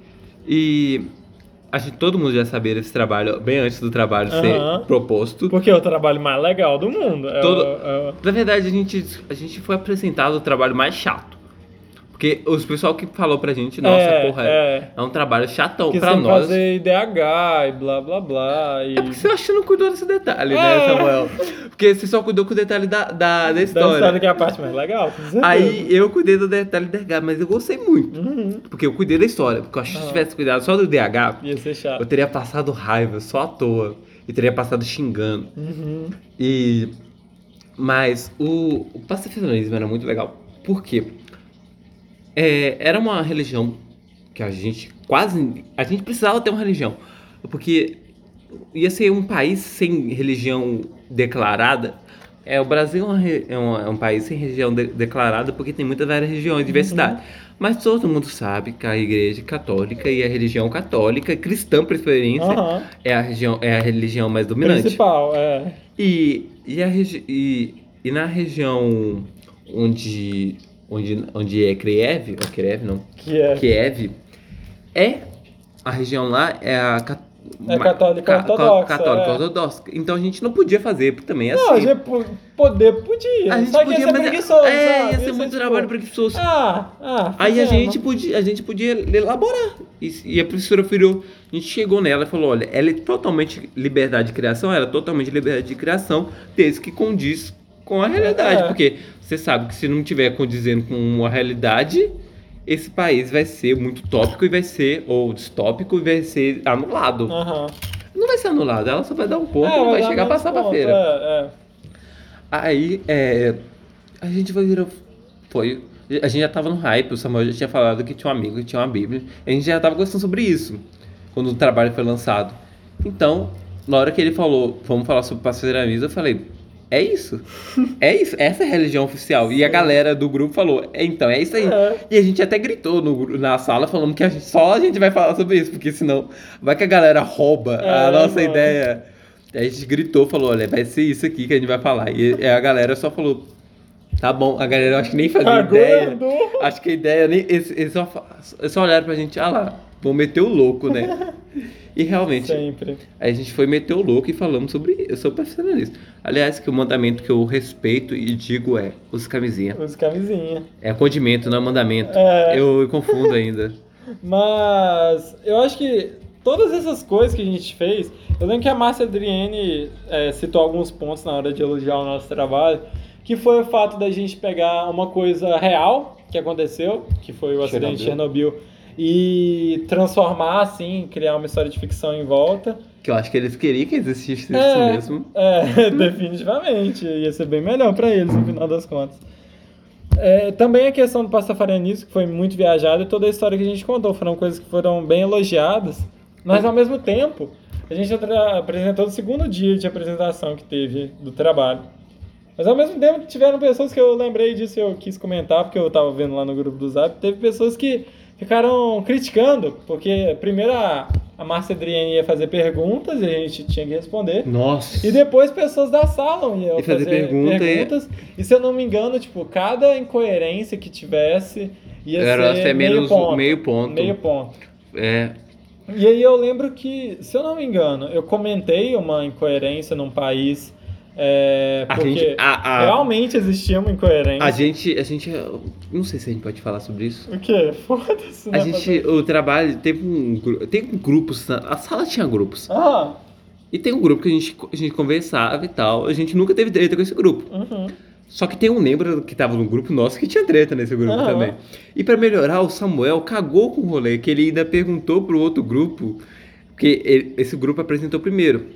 E acho que todo mundo já sabia desse trabalho, bem antes do trabalho Aham. ser proposto. Porque é o trabalho mais legal do mundo. É Todo- o- é o- Na verdade, a gente, a gente foi apresentado o trabalho mais chato. Porque os pessoal que falou pra gente, nossa, É, porra, é, é. um trabalho chatão que pra nós. fazer IDH e blá blá blá. E... É porque você acha que não cuidou desse detalhe, É. né, Samuel? Porque você só cuidou com o detalhe da, da, da Da história. história que é a parte mais legal. Aí eu cuidei do detalhe do DH, mas eu gostei muito. Uhum. Porque eu cuidei da história. Porque eu acho que se tivesse cuidado só do DH, Ia ser chato. eu teria passado raiva só à toa. E teria passado xingando. Uhum. E. Mas o, o pacifismo era muito legal. Por quê? É, era uma religião que a gente quase. A gente precisava ter uma religião. Porque ia ser um país sem religião declarada. É, o Brasil é, uma é um, é um país sem religião de- declarada porque tem muitas várias religiões, diversidade. Mas todo mundo sabe que a igreja católica e a religião católica, cristã preferência, Aham. é, a região, é a religião mais dominante. Principal, é. E, e, a e, e na região onde, onde, onde é Kiev, ou Kiev não, é. Kiev, é a região lá é a É católica ca- ortodoxa, católica é. ortodoxa. Então a gente não podia fazer, porque também é Não, a assim. gente po- poder podia. A gente só podia, ia ser mas preguiçoso, é, sabe? ia ser ser, muito tipo, trabalho preguiçoso. Ah, ah. Aí a gente podia, a gente podia elaborar. E, e a professora virou, a gente chegou nela e falou, olha, ela é totalmente liberdade de criação, ela é totalmente liberdade de criação, desde que condiz com a realidade. É. Porque você sabe que se não tiver condizendo com a realidade, esse país vai ser muito tópico e vai ser, ou distópico e vai ser anulado. Aham. Não vai ser anulado, ela só vai dar um ponto É, e vai chegar a passar pra feira. É, é. Aí, é, a gente vai virar. Foi. A gente já tava no hype, o Samuel já tinha falado que tinha um amigo que tinha uma Bíblia. A gente já tava conversando sobre isso quando o trabalho foi lançado. Então, na hora que ele falou, vamos falar sobre pastorealismo, eu falei, é isso. É isso, essa é a religião oficial. E a galera do grupo falou, "É, então, é isso aí. É. E a gente até gritou no na sala falando que a gente- só a gente vai falar sobre isso, porque senão vai que a galera rouba a É, nossa mano. ideia. A gente gritou, falou, olha, vai ser isso aqui que a gente vai falar. E a galera só falou, tá bom. A galera eu acho que nem fazia ideia. Acho que a ideia nem. Eles, eles só, eles só olharam pra gente, ah lá, vão meter o louco, né? E realmente, Sempre. aí a gente foi meter o louco e falamos sobre. sobre profissionalismo. Aliás, que o mandamento que eu respeito e digo é: use camisinha. Os camisinha. É condimento, não é mandamento. É. Eu confundo ainda. Mas eu acho que todas essas coisas que a gente fez, eu lembro que a Márcia Adriane é, citou alguns pontos na hora de elogiar o nosso trabalho, que foi o fato da gente pegar uma coisa real que aconteceu, que foi o acidente de Chernobyl, e transformar assim, criar uma história de ficção em volta. Que eu acho que eles queriam que existisse É. isso mesmo. É, definitivamente. Ia ser bem melhor pra eles, no final das contas. É, também a questão do pastafarianismo, que foi muito viajada, e toda a história que a gente contou. Foram coisas que foram bem elogiadas. Mas, ao mesmo tempo, a gente apresentou no segundo dia de apresentação que teve do trabalho. Mas, ao mesmo tempo, tiveram pessoas que eu lembrei disso e eu quis comentar, porque eu tava vendo lá no grupo do Zap. Teve pessoas que ficaram criticando, porque primeiro a, a Márcia Adriane ia fazer perguntas e a gente tinha que responder. Nossa. E depois pessoas da sala iam E fazer pergunta e- perguntas. E... se eu não me engano, tipo, cada incoerência que tivesse ia Era ser até meio menos ponto. meio ponto. Meio ponto. É. E aí eu lembro que, se eu não me engano, eu comentei uma incoerência num país é, A porque gente- a- a- realmente existia uma incoerência. A gente, a gente. Não sei se a gente pode falar sobre isso. O quê? Foda-se, A né? gente, o trabalho teve um tem grupos, na- a sala tinha grupos. Ah, E tem um grupo que a gente, a gente conversava e tal. A gente nunca teve treta com esse grupo. uhum. Só que tem um membro que tava no grupo nosso que tinha treta nesse grupo Aham. também. E pra melhorar, o Samuel cagou com o rolê, que ele ainda perguntou pro outro grupo, porque ele- esse grupo apresentou primeiro.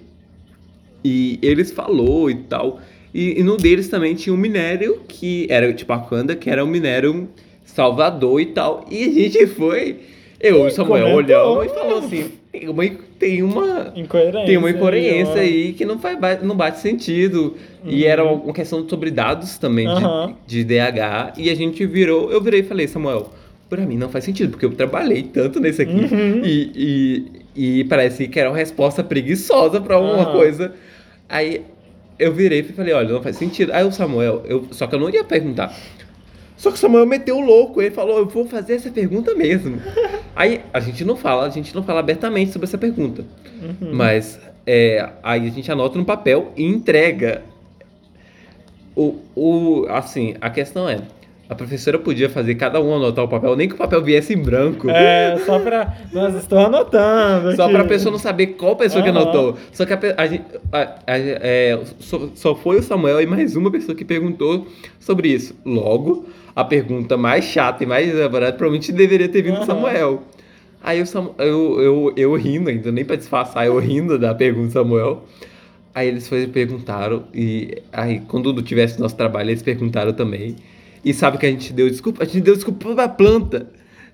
E eles falou e tal. E, e no deles também tinha um minério que era tipo a Kanda, que era um minério Salvador e tal. E a gente foi. Eu e o Samuel olhamos e falou assim: tem uma, tem uma Incoerência. tem uma incoerência ó. aí que não, faz, não bate sentido. E era uma questão sobre dados também de- Uhum. Aham. de, DH. E a gente virou, eu virei e falei, Samuel, pra mim não faz sentido, porque eu trabalhei tanto nesse aqui. Uhum. E, e, e parece que era uma resposta preguiçosa pra uma Aham. coisa. Aí eu virei e falei, olha, não faz sentido. Aí o Samuel, eu, só que eu não ia perguntar. Só que o Samuel meteu o louco, ele falou, eu vou fazer essa pergunta mesmo. Aí a gente não fala, a gente não fala abertamente sobre essa pergunta. Uhum. Mas é, aí a gente anota no papel e entrega. O, o, assim, a questão é, a professora podia fazer cada um anotar o papel, nem que o papel viesse em branco. É, só pra. Nós estou anotando. Só aqui. pra pessoa não saber qual pessoa que Aham. anotou. Só que a, a gente- a- é, só, só foi o Samuel e mais uma pessoa que perguntou sobre isso. Logo, a pergunta mais chata e mais elaborada provavelmente deveria ter vindo do Aham. Samuel. Aí o Samu- eu, eu, eu rindo ainda, nem pra disfarçar, eu rindo da pergunta do Samuel. Aí eles foi, perguntaram, e aí quando tivesse nosso trabalho, eles perguntaram também. E sabe que a gente deu desculpa? A gente deu desculpa pra planta.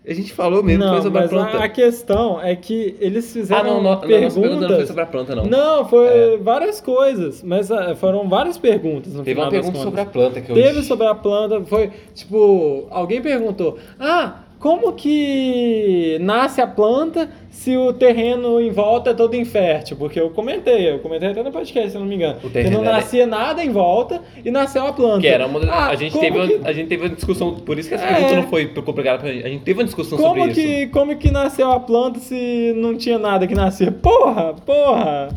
A gente falou mesmo, foi Não, sobre a mas planta. a, a questão é que eles Ah, fizeram não, não, não, perguntas. pergunta não foi sobre a planta, não. Não, foi É. várias coisas, mas ah, foram várias perguntas no Teve uma pergunta sobre a planta que eu Teve sobre a planta, foi tipo, alguém perguntou: "Ah, como que nasce a planta se o terreno em volta é todo infértil? Porque eu comentei, eu comentei até no podcast, se não me engano. O Que não nascia nada em volta e nasceu a planta. Que era uma, Ah, a, gente teve, que- uma- a gente teve uma discussão, por isso que essa É. pergunta não foi complicada pra gente. A gente teve uma discussão Como sobre isso. que, como que nasceu a planta se não tinha nada que nascia? Porra, porra!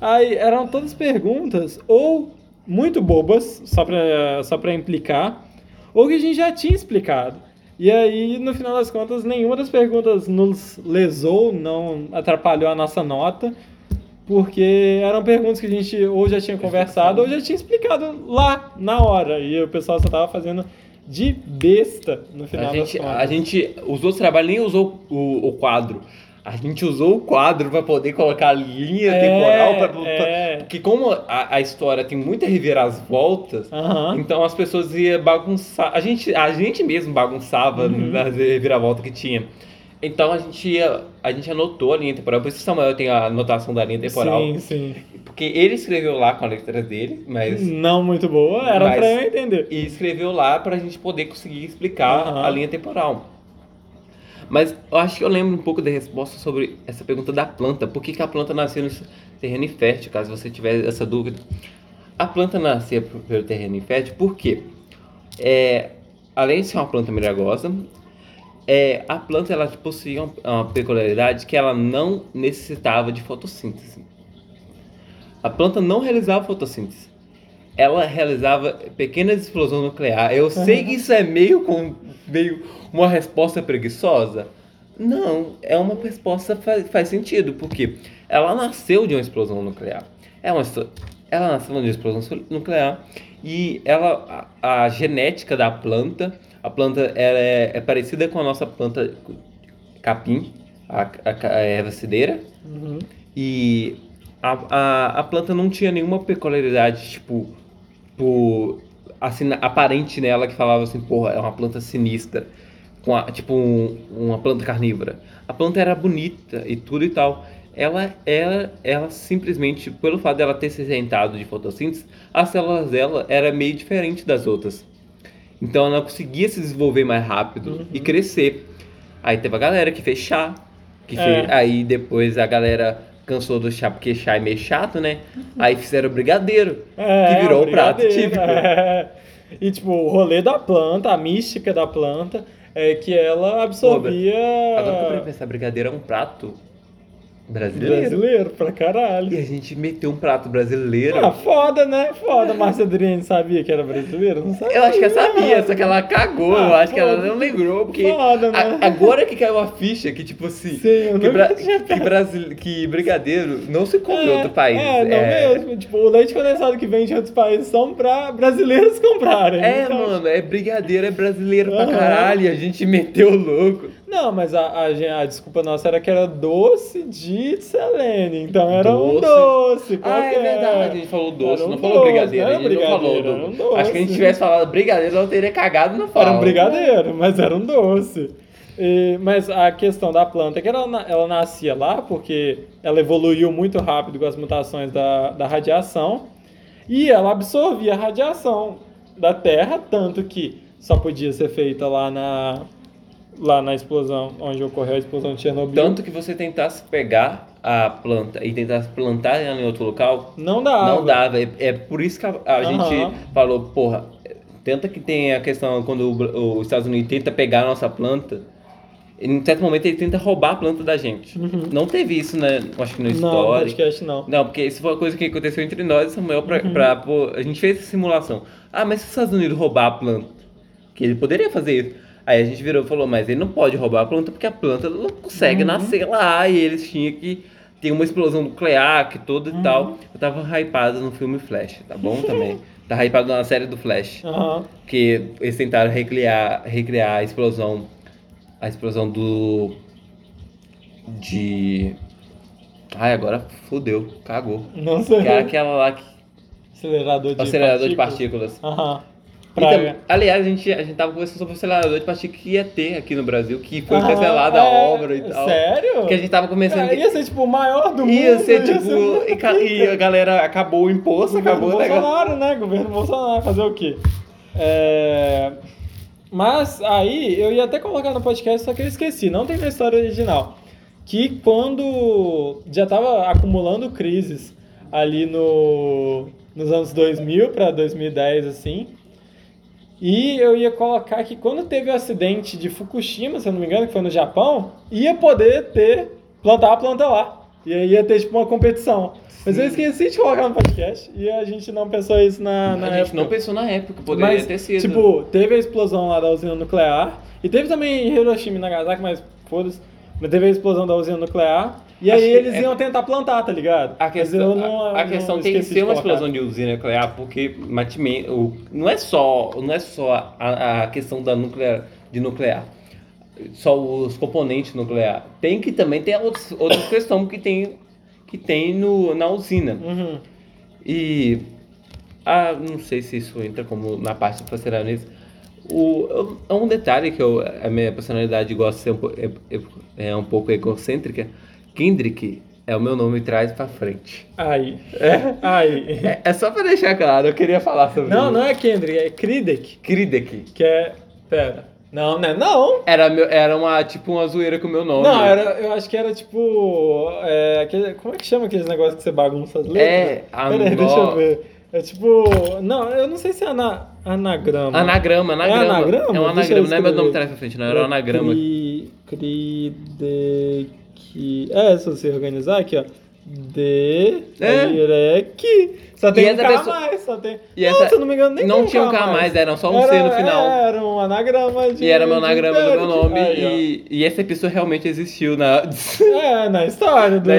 Aí eram todas perguntas, ou muito bobas, só pra, só pra implicar, ou que a gente já tinha explicado. E aí, no final das contas, nenhuma das perguntas nos lesou, não atrapalhou a nossa nota, porque eram perguntas que a gente ou já tinha conversado ou já tinha explicado lá, na hora. E o pessoal só tava fazendo de besta no final A das gente, contas. a gente, os outros trabalhos nem usou o, o quadro. A gente usou o quadro pra poder colocar a linha É, temporal. Pra, é. Porque como a, a história tem muita reviravoltas, Aham. então as pessoas iam bagunçar. A gente, a gente mesmo bagunçava Uhum. nas reviravoltas que tinha. Então a gente ia, a gente anotou a linha temporal. Por isso que o Samuel tem a anotação da linha temporal. Sim, sim. Porque ele escreveu lá com a letra dele, mas. Não muito boa, era Mas- pra eu entender. E escreveu lá pra gente poder conseguir explicar Aham. a linha temporal. Mas eu acho que eu lembro um pouco da resposta sobre essa pergunta da planta. Por que, que a planta nasceu no terreno infértil, caso você tiver essa dúvida? A planta nascia pelo terreno infértil porque, é, além de ser uma planta milagrosa, é, a planta ela possuía uma, uma peculiaridade que ela não necessitava de fotossíntese. A planta não realizava fotossíntese. Ela realizava pequenas explosões nucleares. Eu sei que isso é meio, com, meio uma resposta preguiçosa. Não, é uma resposta que faz, faz sentido, porque ela nasceu de uma explosão nuclear. É uma, ela nasceu de uma explosão nuclear e ela, a, a genética da planta, a planta é, é parecida com a nossa planta capim, a, a, a erva cideira, Uhum. e a, a, a planta não tinha nenhuma peculiaridade, tipo, por, assim, aparente nela que falava assim, porra, é uma planta sinistra, com a, tipo um- uma planta carnívora. A planta era bonita e tudo e tal. Ela, ela, ela simplesmente, pelo fato dela ter se isentado de fotossíntese, as células dela era meio diferente das outras. Então ela conseguia se desenvolver mais rápido e crescer. Aí teve a galera que fez chá. Que É. fez- aí depois a galera cansou do chá, porque chá é meio chato, né? Aí fizeram brigadeiro, É, que virou o prato típico. é. E tipo, o rolê da planta, a mística da planta, é que ela absorvia Agora que eu pensar, brigadeiro é um prato brasileiro. brasileiro pra caralho. E a gente meteu um prato brasileiro. Ah, foda, né? Foda. Márcia Adriane sabia que era brasileiro? Não sabia. eu acho que ela sabia, só que ela cagou. eu Ah, acho que ela foda. não lembrou, porque Foda, né? a- agora que caiu a ficha que, tipo assim, Sim, eu que, bra- que, brasile- que brigadeiro não se come em outro país. É, não mesmo. Tipo, o leite condensado que vem de outros países são pra brasileiros comprarem. É, Então, mano, é brigadeiro, é brasileiro pra Aham. caralho. A gente meteu louco. Não, mas a, a, a desculpa nossa era que era doce de selene. Então era um Doce? doce. Ah, é verdade. A gente falou doce, um não falou doce, brigadeiro. não A gente não falou brigadeiro, do... era um doce. Acho que a gente tivesse falado brigadeiro, eu teria cagado na fala. Era um brigadeiro, mas era um doce. E- mas a questão da planta é que ela, ela nascia lá porque ela evoluiu muito rápido com as mutações da, da radiação e ela absorvia a radiação da Terra, tanto que só podia ser feita lá na, lá na explosão, onde ocorreu a explosão de Chernobyl. Tanto que você tentasse pegar a planta e tentasse plantar ela em outro local, não dava. não dava. É, é por isso que a, a Aham. gente falou, porra, tenta que tenha a questão quando o, os Estados Unidos tenta pegar a nossa planta, em certo momento ele tenta roubar a planta da gente. Uhum. Não teve isso, né? Acho que no Não, no Story. podcast não. Não, porque isso foi uma coisa que aconteceu entre nós e Samuel pra, Uhum. pra pô, a gente fez essa simulação. Ah, mas se os Estados Unidos roubar a planta, que ele poderia fazer isso. Aí a gente virou e falou, mas ele não pode roubar a planta porque a planta não consegue Uhum. nascer lá e eles tinham que ter uma explosão nuclear, que tudo Uhum. e tal. Eu tava hypado no filme Flash, tá bom também? tá hypado na série do Flash. Aham. Porque eles tentaram recriar, recriar a explosão. A explosão do. De. Ai, agora fodeu, cagou. Não sei. Que era aquela lá que. Acelerador de acelerador de partículas. partículas. E tam- aliás, a gente, a gente tava conversando sobre o acelerador de partículas que ia ter aqui no Brasil, que foi Aham, cancelada a é, obra e tal. Sério? Que a gente tava começando. Cara, ia ser tipo o maior do mundo. Ia ser tipo. e, e a galera acabou o imposto, Governo acabou o negócio. Bolsonaro, né? Governo Bolsonaro, fazer o quê? É... Mas aí eu ia até colocar no podcast, só que eu esqueci, não tem na história original. Que quando já tava acumulando crises ali no, nos anos 2000 para 2010, assim. E eu ia colocar que quando teve o acidente de Fukushima, se eu não me engano, que foi no Japão, ia poder ter, plantar a planta lá. E aí ia ter tipo uma competição. Mas eu esqueci de colocar no podcast e a gente não pensou isso na, na a época. gente não pensou na época, poderia Mas, ter sido. Tipo, teve a explosão lá da usina nuclear. E teve também em Hiroshima e Nagasaki, mas foda-se. Mas teve a explosão da usina nuclear. E aí que eles é- iam tentar plantar, tá ligado? A questão, não- a, a questão tem que ser uma explosão de usina nuclear, porque o, não é só, não é só a, a questão da nuclear, de nuclear, só os componentes nucleares. Tem que também ter outros, outra questão que tem, que tem no, na usina. Uhum. E ah, não sei se isso entra como na parte do pastelhanismo. O, é um detalhe que eu, a minha personalidade gosta de ser um, é, é- é um pouco egocêntrica. Kendrick é o meu nome traz pra frente. Aí. É, aí. É, é só pra deixar claro, eu queria falar sobre Não, isso. não é Kendrick, é Kridek. Kridek. Que é. Pera. Não, não é não. Era, meu, era uma, tipo uma zoeira com o meu nome. Não, era, eu acho que era tipo. É, aquele, como é que chama aqueles negócios que você bagunça as letras? É, Pera aí, deixa eu ver. É tipo. Não, eu não sei se é ana, anagrama. Anagrama, anagrama. É anagrama? É um anagrama, não é meu nome traz pra frente, não, era um anagrama. Cri, cridec. É, se você organizar aqui, ó. De. É. Direc. Só tem um K pessoa- mais, só tem. E não, essa- se eu não me engano, nem não tinha um K mais, era só um C no final. Era um anagrama de. E era meu anagrama do meu nome. Aí, e, e essa pessoa realmente existiu na. É, na história do.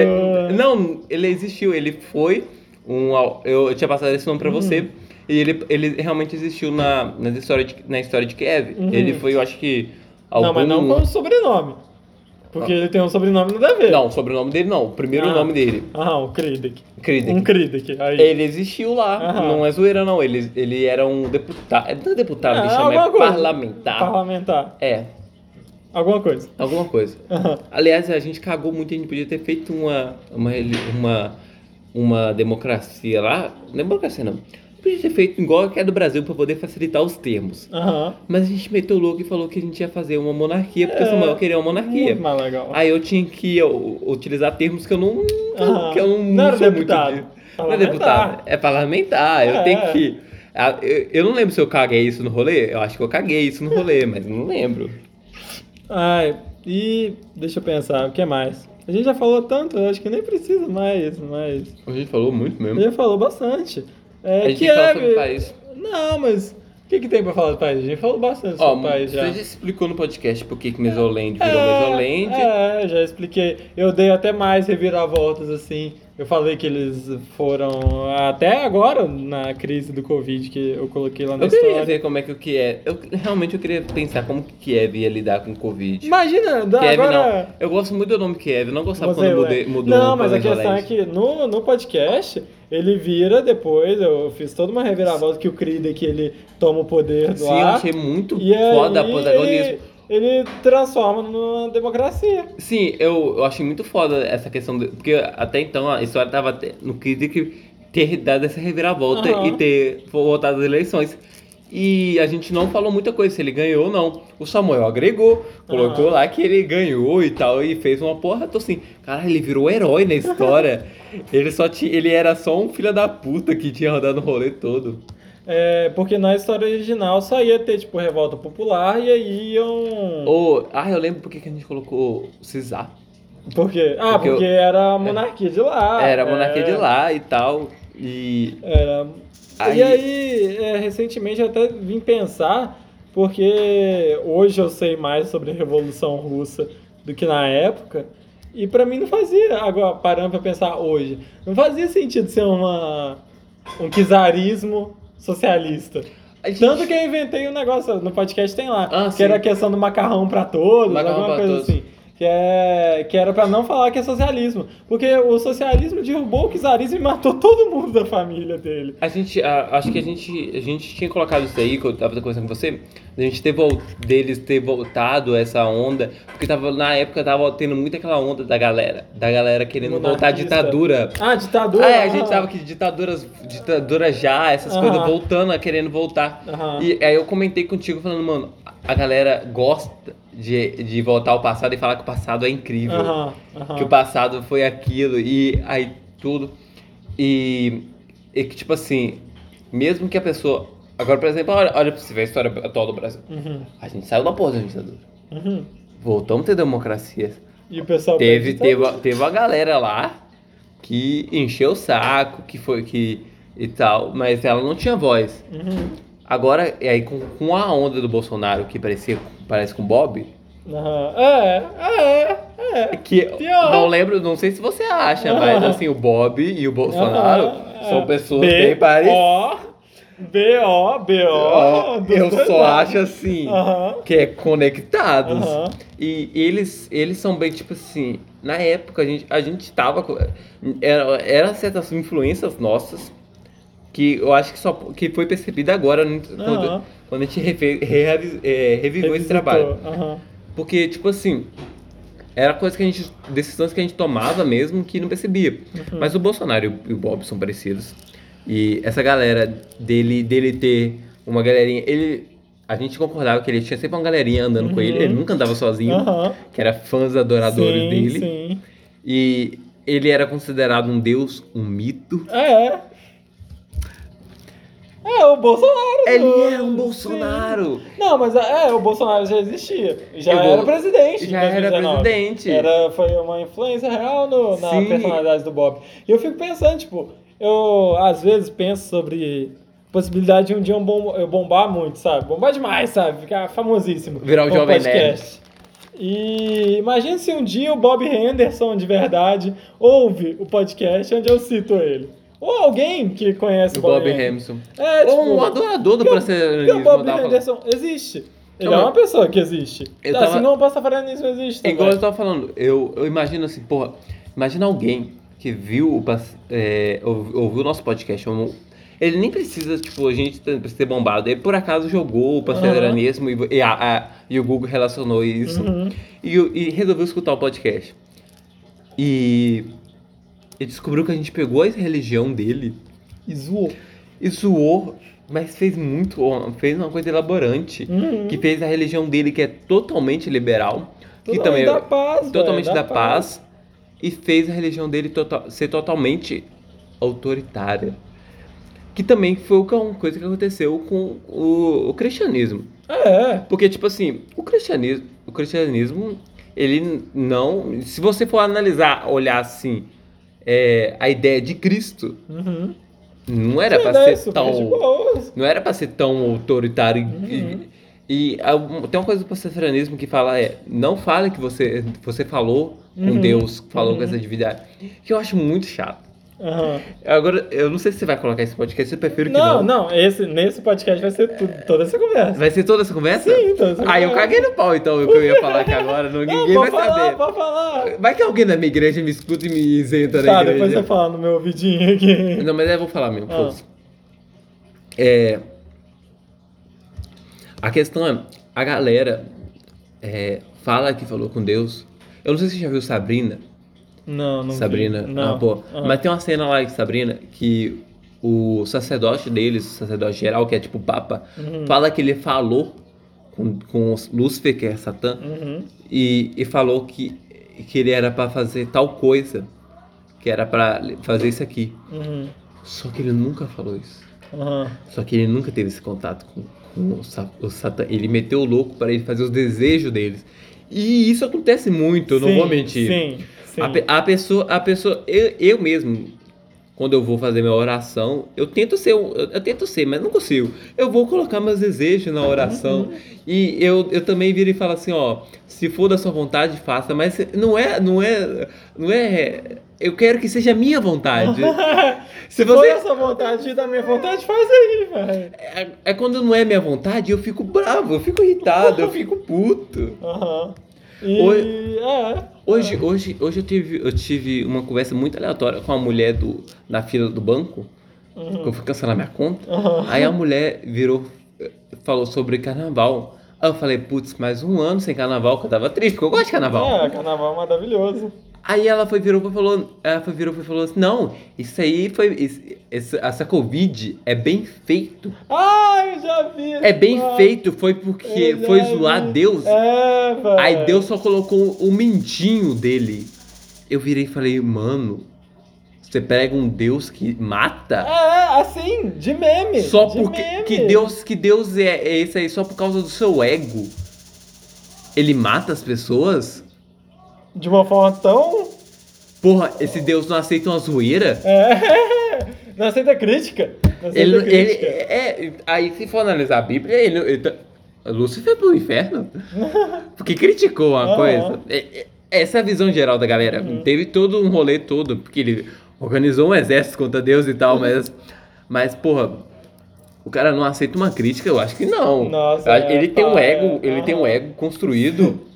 Não, ele existiu, ele foi um. Eu, tinha passado esse nome pra você. E ele, ele realmente existiu na, na, história de, na história de Kiev. Uhum. Ele foi, eu acho que. Algum... Não, mas não com sobrenome. Porque ele tem um sobrenome nada a ver. Não, o sobrenome dele não. O primeiro Ah. nome dele. Ah, o Kridek. Kridek. Um Kridek. Aí. Ele existiu lá. Aham. Não é zoeira, não. Ele, ele era um deputado. Não é deputado, É, chama, é coisa. parlamentar. Parlamentar. É, Alguma coisa. alguma coisa. Aham. Aliás, a gente cagou muito, a gente podia ter feito uma, uma, uma, uma democracia lá. Democracia não. Podia ter feito igual que é do Brasil para poder facilitar os termos. Aham. Mas a gente meteu o louco e falou que a gente ia fazer uma monarquia, porque o Samuel queria uma monarquia. Muito mais legal. Aí eu tinha que utilizar termos que eu não. Aham. Que eu não, Não era sou deputado. muito. Não é deputado. É parlamentar. Eu É. tenho que. Eu, eu não lembro se eu caguei isso no rolê. Eu acho que eu caguei isso no rolê, mas não lembro. Ai, e deixa eu pensar, o que mais? A gente já falou tanto, eu acho que nem precisa mais, mas. A gente falou muito A mesmo. gente falou bastante. É, que Kiev- sobre o país. Não, mas o que, que tem pra falar do país? A gente falou bastante Ó, sobre o país você já. já explicou no podcast por que que virou Mesoland. É, já expliquei. Eu dei até mais reviravoltas assim. Eu falei que eles foram até agora na crise do Covid que eu coloquei lá na Eu queria história. ver como é que o Kiev. Eu, realmente eu queria pensar como que Kiev ia lidar com o Covid. Imagina, Kiev agora. não. Eu gosto muito do nome Kiev, eu não gostava Você, quando mudei, né? mudou Não, mas a questão é que no, no podcast ele vira depois, eu fiz toda uma reviravolta que o Krida que ele toma o poder Sim, lá. eu achei muito e foda aí o protagonismo. Ele, ele transforma numa democracia. Sim, eu, eu achei muito foda essa questão, de, porque até então a história tava no que ter dado essa reviravolta Aham. e ter voltado às eleições. E a gente não falou muita coisa, se ele ganhou ou não. O Samuel agregou, colocou Aham. lá que ele ganhou e tal, e fez uma porra. Tô assim, cara, ele virou herói na história. ele só tinha, ele era só um filho da puta que tinha rodado o rolê todo. É, porque na história original só ia ter, tipo, revolta popular e aí iam. Ou, ah, eu lembro porque que a gente colocou Cisar. Por quê? Ah, Porque porque, eu- era a monarquia de lá. Era a monarquia é, de lá e tal. E Era. Aí- E aí, é, recentemente eu até vim pensar, porque hoje eu sei mais sobre a Revolução Russa do que na época, e pra mim não fazia, agora parando pra pensar hoje, não fazia sentido ser uma, um czarismo socialista. gente- Tanto que eu inventei um negócio, no podcast tem lá, Ah, que sim. era a questão do macarrão pra todos, Macarrão alguma coisa todos. assim. Que, é, que era pra não falar que é socialismo. Porque o socialismo derrubou o czarismo e matou todo mundo da família dele. A gente, a- acho que a gente, a gente tinha colocado isso aí, que eu tava conversando com você, a gente ter vol- deles ter voltado essa onda, porque tava, na época tava tendo muito aquela onda da galera, da galera querendo voltar à ditadura. Ah, ditadura? Ah, é, a gente ah. tava aqui, ditaduras, ditadura já, essas coisas voltando, a querendo voltar. E aí eu comentei contigo falando, mano, a galera gosta de, de voltar ao passado e falar que o passado é incrível. Aham, aham. Que o passado foi aquilo e aí tudo. E, e que, tipo assim, mesmo que a pessoa. Agora, por exemplo, olha, olha pra você ver a história atual do Brasil. Uhum, A gente saiu da porra da ditadura. uhum. Voltamos a ter democracia. E o pessoal Teve, pede teve, ditadura. teve uma galera lá que encheu o saco, que foi que. e tal, mas ela não tinha voz. Uhum. Agora, e aí com, com a onda do Bolsonaro que parecia, parece com o Bob, Aham. É, é, é. que Pior. não lembro, não sei se você acha, mas Aham. assim, o Bob e o Bolsonaro Aham, são é. pessoas B, bem parecidas. O, B, O, eu só acho assim, Aham. que é conectados. Aham. E eles, eles são bem, tipo assim, na época a gente, a gente tava. Era, era certas influências nossas que eu acho que só que foi percebida agora né, quando, Aham. quando a gente refe- é, reviveu esse Revisitou. trabalho. Aham. Porque, tipo assim, era coisa que a gente. decisões que a gente tomava mesmo que não percebia. Uhum. Mas o Bolsonaro e o- Bob são parecidos. E essa galera dele, dele ter uma galerinha. Ele. A gente concordava que ele tinha sempre uma galerinha andando com ele, Uhum. ele nunca andava sozinho, que era fãs adoradores sim, dele. Sim. E ele era considerado um deus, um mito. É. É, o Bolsonaro. Ele do- é um Bolsonaro! Sim. Não, mas é, o Bolsonaro já existia. Já Eu era vou- presidente. já era 2019. presidente. Era, foi uma influência real no- na Sim. personalidade do Bob. E eu fico pensando, tipo, eu às vezes penso sobre possibilidade de um dia eu bom- eu bombar muito, sabe? Bombar demais, sabe? Ficar famosíssimo. Virar o Jovem podcast. E imagina se um dia o Bob Henderson, de verdade, ouve o podcast onde eu cito ele. Ou alguém que conhece O o Bob, Bob. Hamilton. É, tipo, Ou um adorador do porque o- Bob Henderson existe. Ele Não, é uma pessoa que existe. eu assim tava- como o pastafarianismo existe também. igual eu tava falando, eu, eu imagino assim, porra, imagina alguém que viu o é, ouv- ouviu o nosso podcast, ele nem precisa, tipo, a gente ter precisa ter bombado, ele por acaso jogou o pastafarianismo e, e, a- a- e o Google relacionou isso Uhum. e, e resolveu escutar o podcast. E ele descobriu que a gente pegou a religião dele E zoou. e zoou, mas fez muito, fez uma coisa elaborante, Uhum. que fez a religião dele, que é totalmente liberal, que Totalmente também da paz, totalmente velho, da paz, e fez a religião dele total- ser totalmente autoritária. Que também foi que- uma coisa que aconteceu com o, o cristianismo. É. Porque, tipo assim, o cristianismo, o cristianismo, ele não. Se você for analisar, olhar assim, é, a ideia de Cristo, Uhum. não era pra né, ser tão. Não era pra ser tão autoritário. e- Uhum. E, e tem uma coisa do pastafarianismo que fala é, não fale que você, você falou com Uhum. Deus, falou com Uhum. essa divindade. Que eu acho muito chato. Aham. Agora, eu não sei se você vai colocar esse podcast, eu prefiro que Não, não. não, esse, nesse podcast vai ser tudo, toda essa conversa. Vai ser toda essa conversa? Sim, toda essa Ah, eu conversa. caguei no pau, então, o que eu ia falar aqui agora. não- Não, Ninguém vai pode falar, saber. Pode falar. Vai que alguém da minha igreja me escuta e me isenta da Tá, igreja. depois você fala no meu ouvidinho aqui. Não, mas eu vou falar mesmo. Ah. É, a questão é, a galera é, fala que falou com Deus. Eu não sei se você já viu Sabrina. Não, não vi. Sabrina. Não. Ah, pô. Ah. Mas tem uma cena lá de Sabrina que o sacerdote deles, o sacerdote geral, que é tipo o Papa, Uhum. fala que ele falou com, com Lúcifer, que é Satã, Uhum. e, e falou que, que ele era pra fazer tal coisa, que era pra fazer isso aqui. Uhum. Só que ele nunca falou isso. Só que ele nunca teve esse contato com, com o, o Satã. Ele meteu o louco para ele fazer os desejos deles. E isso acontece muito, eu não Sim, vou mentir. Sim, sim. A, a pessoa, a pessoa, eu, eu mesmo, quando eu vou fazer minha oração, eu tento ser, eu, eu tento ser, mas não consigo. Eu vou colocar meus desejos na oração. E eu, eu também viro e falo assim, ó, se for da sua vontade, faça, mas não é, não é, não é, eu quero que seja a minha vontade. Se Se for você- essa vontade da minha vontade, faz aí, velho. É, é quando não é minha vontade, eu fico bravo, eu fico irritado, eu fico puto. Aham. E, Oi. é. Hoje, hoje, hoje eu, tive, eu tive uma conversa muito aleatória com a mulher do, na fila do banco, que eu fui cancelar minha conta. Uhum. Aí a mulher virou, falou sobre carnaval. Aí eu falei, putz, mais um ano sem carnaval, que eu tava triste, porque eu gosto de carnaval. É, carnaval maravilhoso. Aí ela foi, virou e falou, ela foi, virou e falou assim, não, isso aí foi, isso- essa, Covid é bem feito. Ah, eu já vi. É bem feito, foi porque foi zoar vi. Deus. É, velho. Aí Deus só colocou o mindinho dele. Eu virei e falei, mano, você pega um Deus que mata? É, assim, de meme. Só de porque meme. que Deus, que Deus é, é esse aí só por causa do seu ego. Ele mata as pessoas? De uma forma tão. Porra, esse Deus não aceita uma zoeira? É. Não aceita crítica. Não aceita Ele, ele crítica. é, aí se for analisar a Bíblia, ele, ele tá- Lúcifer pro inferno. Porque criticou uma Aham. coisa. É- é- Essa é a visão geral da galera. Uhum. Teve todo um rolê todo, porque ele organizou um exército contra Deus e Uhum. tal, mas, mas porra, o cara não aceita uma crítica, eu acho que não. Nossa, ele é, tem um tá, ego, é, ele tem um aham. ego construído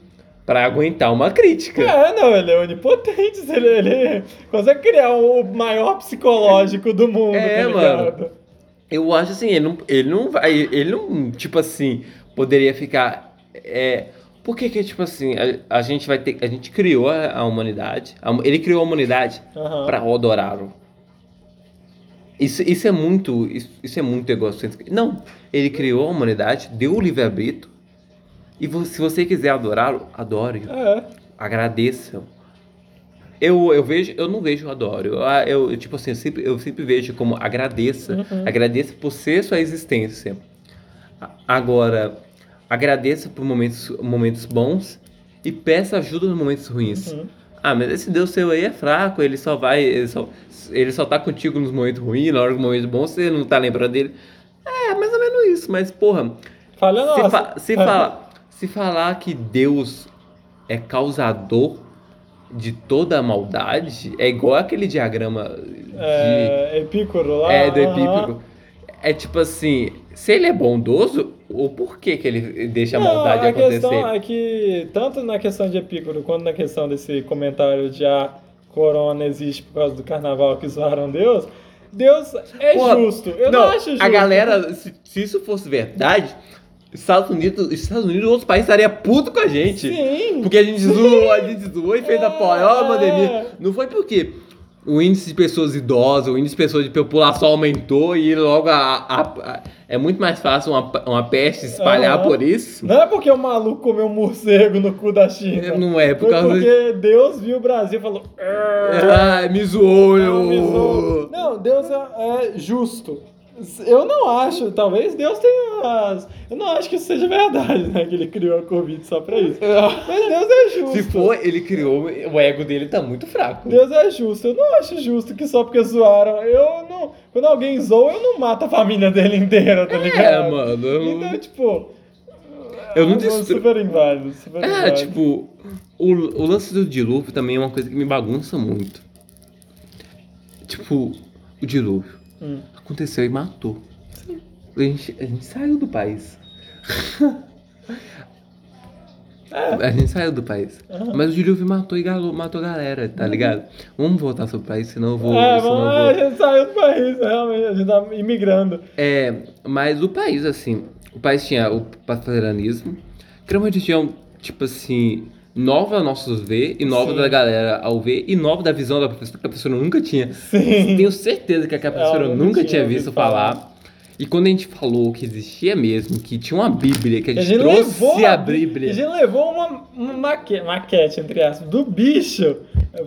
pra aguentar uma crítica. É, não, ele é onipotente. Ele, ele consegue criar o maior psicológico do mundo, É, tá mano. Eu acho assim, ele não, ele não vai, ele não, tipo assim, poderia ficar, é, por que que, tipo assim, a, a gente vai ter, a gente criou a, a humanidade, a ele criou a humanidade Aham. pra adorá-lo. Isso, isso é muito, isso, isso é muito egocêntrico. Não, ele criou a humanidade, deu o livre-arbítrio, e se você quiser adorá-lo, adore-o É. agradeçam. Eu, eu vejo, eu não vejo adoro. Eu, ah, eu, eu, tipo assim, eu sempre, eu sempre vejo como agradeça. Uhum. Agradeça por ser sua existência. Agora, agradeça por momentos, momentos bons e peça ajuda nos momentos ruins. Uhum. Ah, mas esse Deus seu aí é fraco, ele só vai. Ele só, ele só tá contigo nos momentos ruins, na hora dos momentos bons, você não tá lembrando dele. É, mais ou menos isso, mas porra, Falha se, fa- se, fala- se falar que Deus é causador de toda a maldade, é igual aquele diagrama de, É, Epícoro lá. é, do aham. Epípico. É tipo assim, se ele é bondoso, o porquê que ele deixa a Não, maldade a acontecer? questão é que, tanto na questão de Epícoro, quanto na questão desse comentário de a corona existe por causa do carnaval que zoaram Deus, Deus é Porra, justo. Eu não, acho justo. A galera, se, se isso fosse verdade, Estados Unidos, Estados Unidos outros países estariam puto com a gente. Sim. Porque a gente zoou, a gente zoou e fez a maior É. pandemia. Não foi porque o índice de pessoas idosas, o índice de pessoas de população aumentou e logo a, a- a- é muito mais fácil uma, uma peste espalhar Aham. por isso. Não é porque o maluco comeu um morcego no cu da China. Não é, por Foi causa porque Deus viu o Brasil e falou. Ah, me zoou, Não, me zoou. Não, Deus é, é justo. Eu não acho, talvez Deus tenha. as- Eu não acho que isso seja verdade, né? Que ele criou a Covid só pra isso. Mas Deus é justo. Se for, ele criou, o ego dele tá muito fraco. Deus é justo. Eu não acho justo que só porque zoaram. Eu não. Quando alguém zoa, eu não mato a família dele inteira, tá ligado? É, mano. eu- Então, tipo. Eu não é destru- Super inválido. Super É, inválido. tipo, o, o lance do dilúvio também é uma coisa que me bagunça muito. Tipo, o dilúvio. Hum. Aconteceu e matou. A gente, a gente saiu do país. A gente saiu do país. Mas o dilúvio matou e galou, matou a galera, tá ligado? Vamos voltar sobre o país, senão eu vou. É, senão vamos, vou- a gente saiu do país, realmente. A gente tá imigrando. É, mas o país, assim, o país tinha o pastoranismo, que era uma religião, tipo assim, nova a nossos ver, e nova Sim. da galera ao ver, e nova da visão da professora, que a professora nunca tinha. Sim. Tenho certeza que a professora Ela nunca tinha tinha visto falar. falar. E quando a gente falou que existia mesmo, que tinha uma Bíblia, que a gente, levou trouxe a Bí- Bíblia. A gente levou uma, uma maque- maquete, entre aspas, do bicho.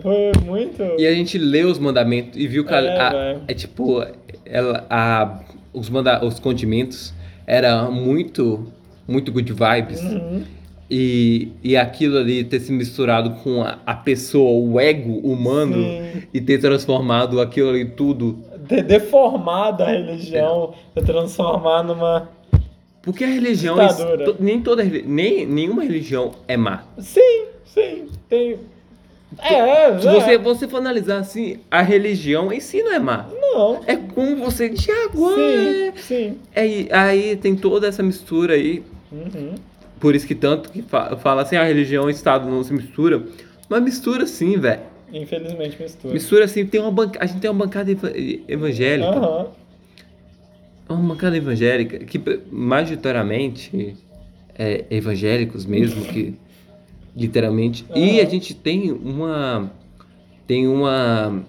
Foi muito. E a gente leu os mandamentos e viu que a- É, a- é tipo, ela, a, os, manda, os condimentos eram muito, muito good vibes. Uhum. E, e aquilo ali ter se misturado com a, a pessoa, o ego humano, Sim. e ter transformado aquilo ali tudo. De- deformado a religião, de transformar numa. Porque a religião, Ditadura. to- nem toda nem nenhuma religião é má. Sim, sim. Tem. É, Se é. você, você for analisar assim, a religião em si não é má. Não. É como você enxergou. Sim, É, sim. é, aí tem toda essa mistura aí. Uhum. Por isso que tanto que fa- fala assim, a religião e o Estado não se mistura. Mas mistura sim, velho. Infelizmente mistura. Mistura sim. Tem uma banca... A gente tem uma bancada eva- evangélica. Aham. Uma bancada evangélica que majoritariamente é evangélicos mesmo, que literalmente. E a gente tem uma tem uma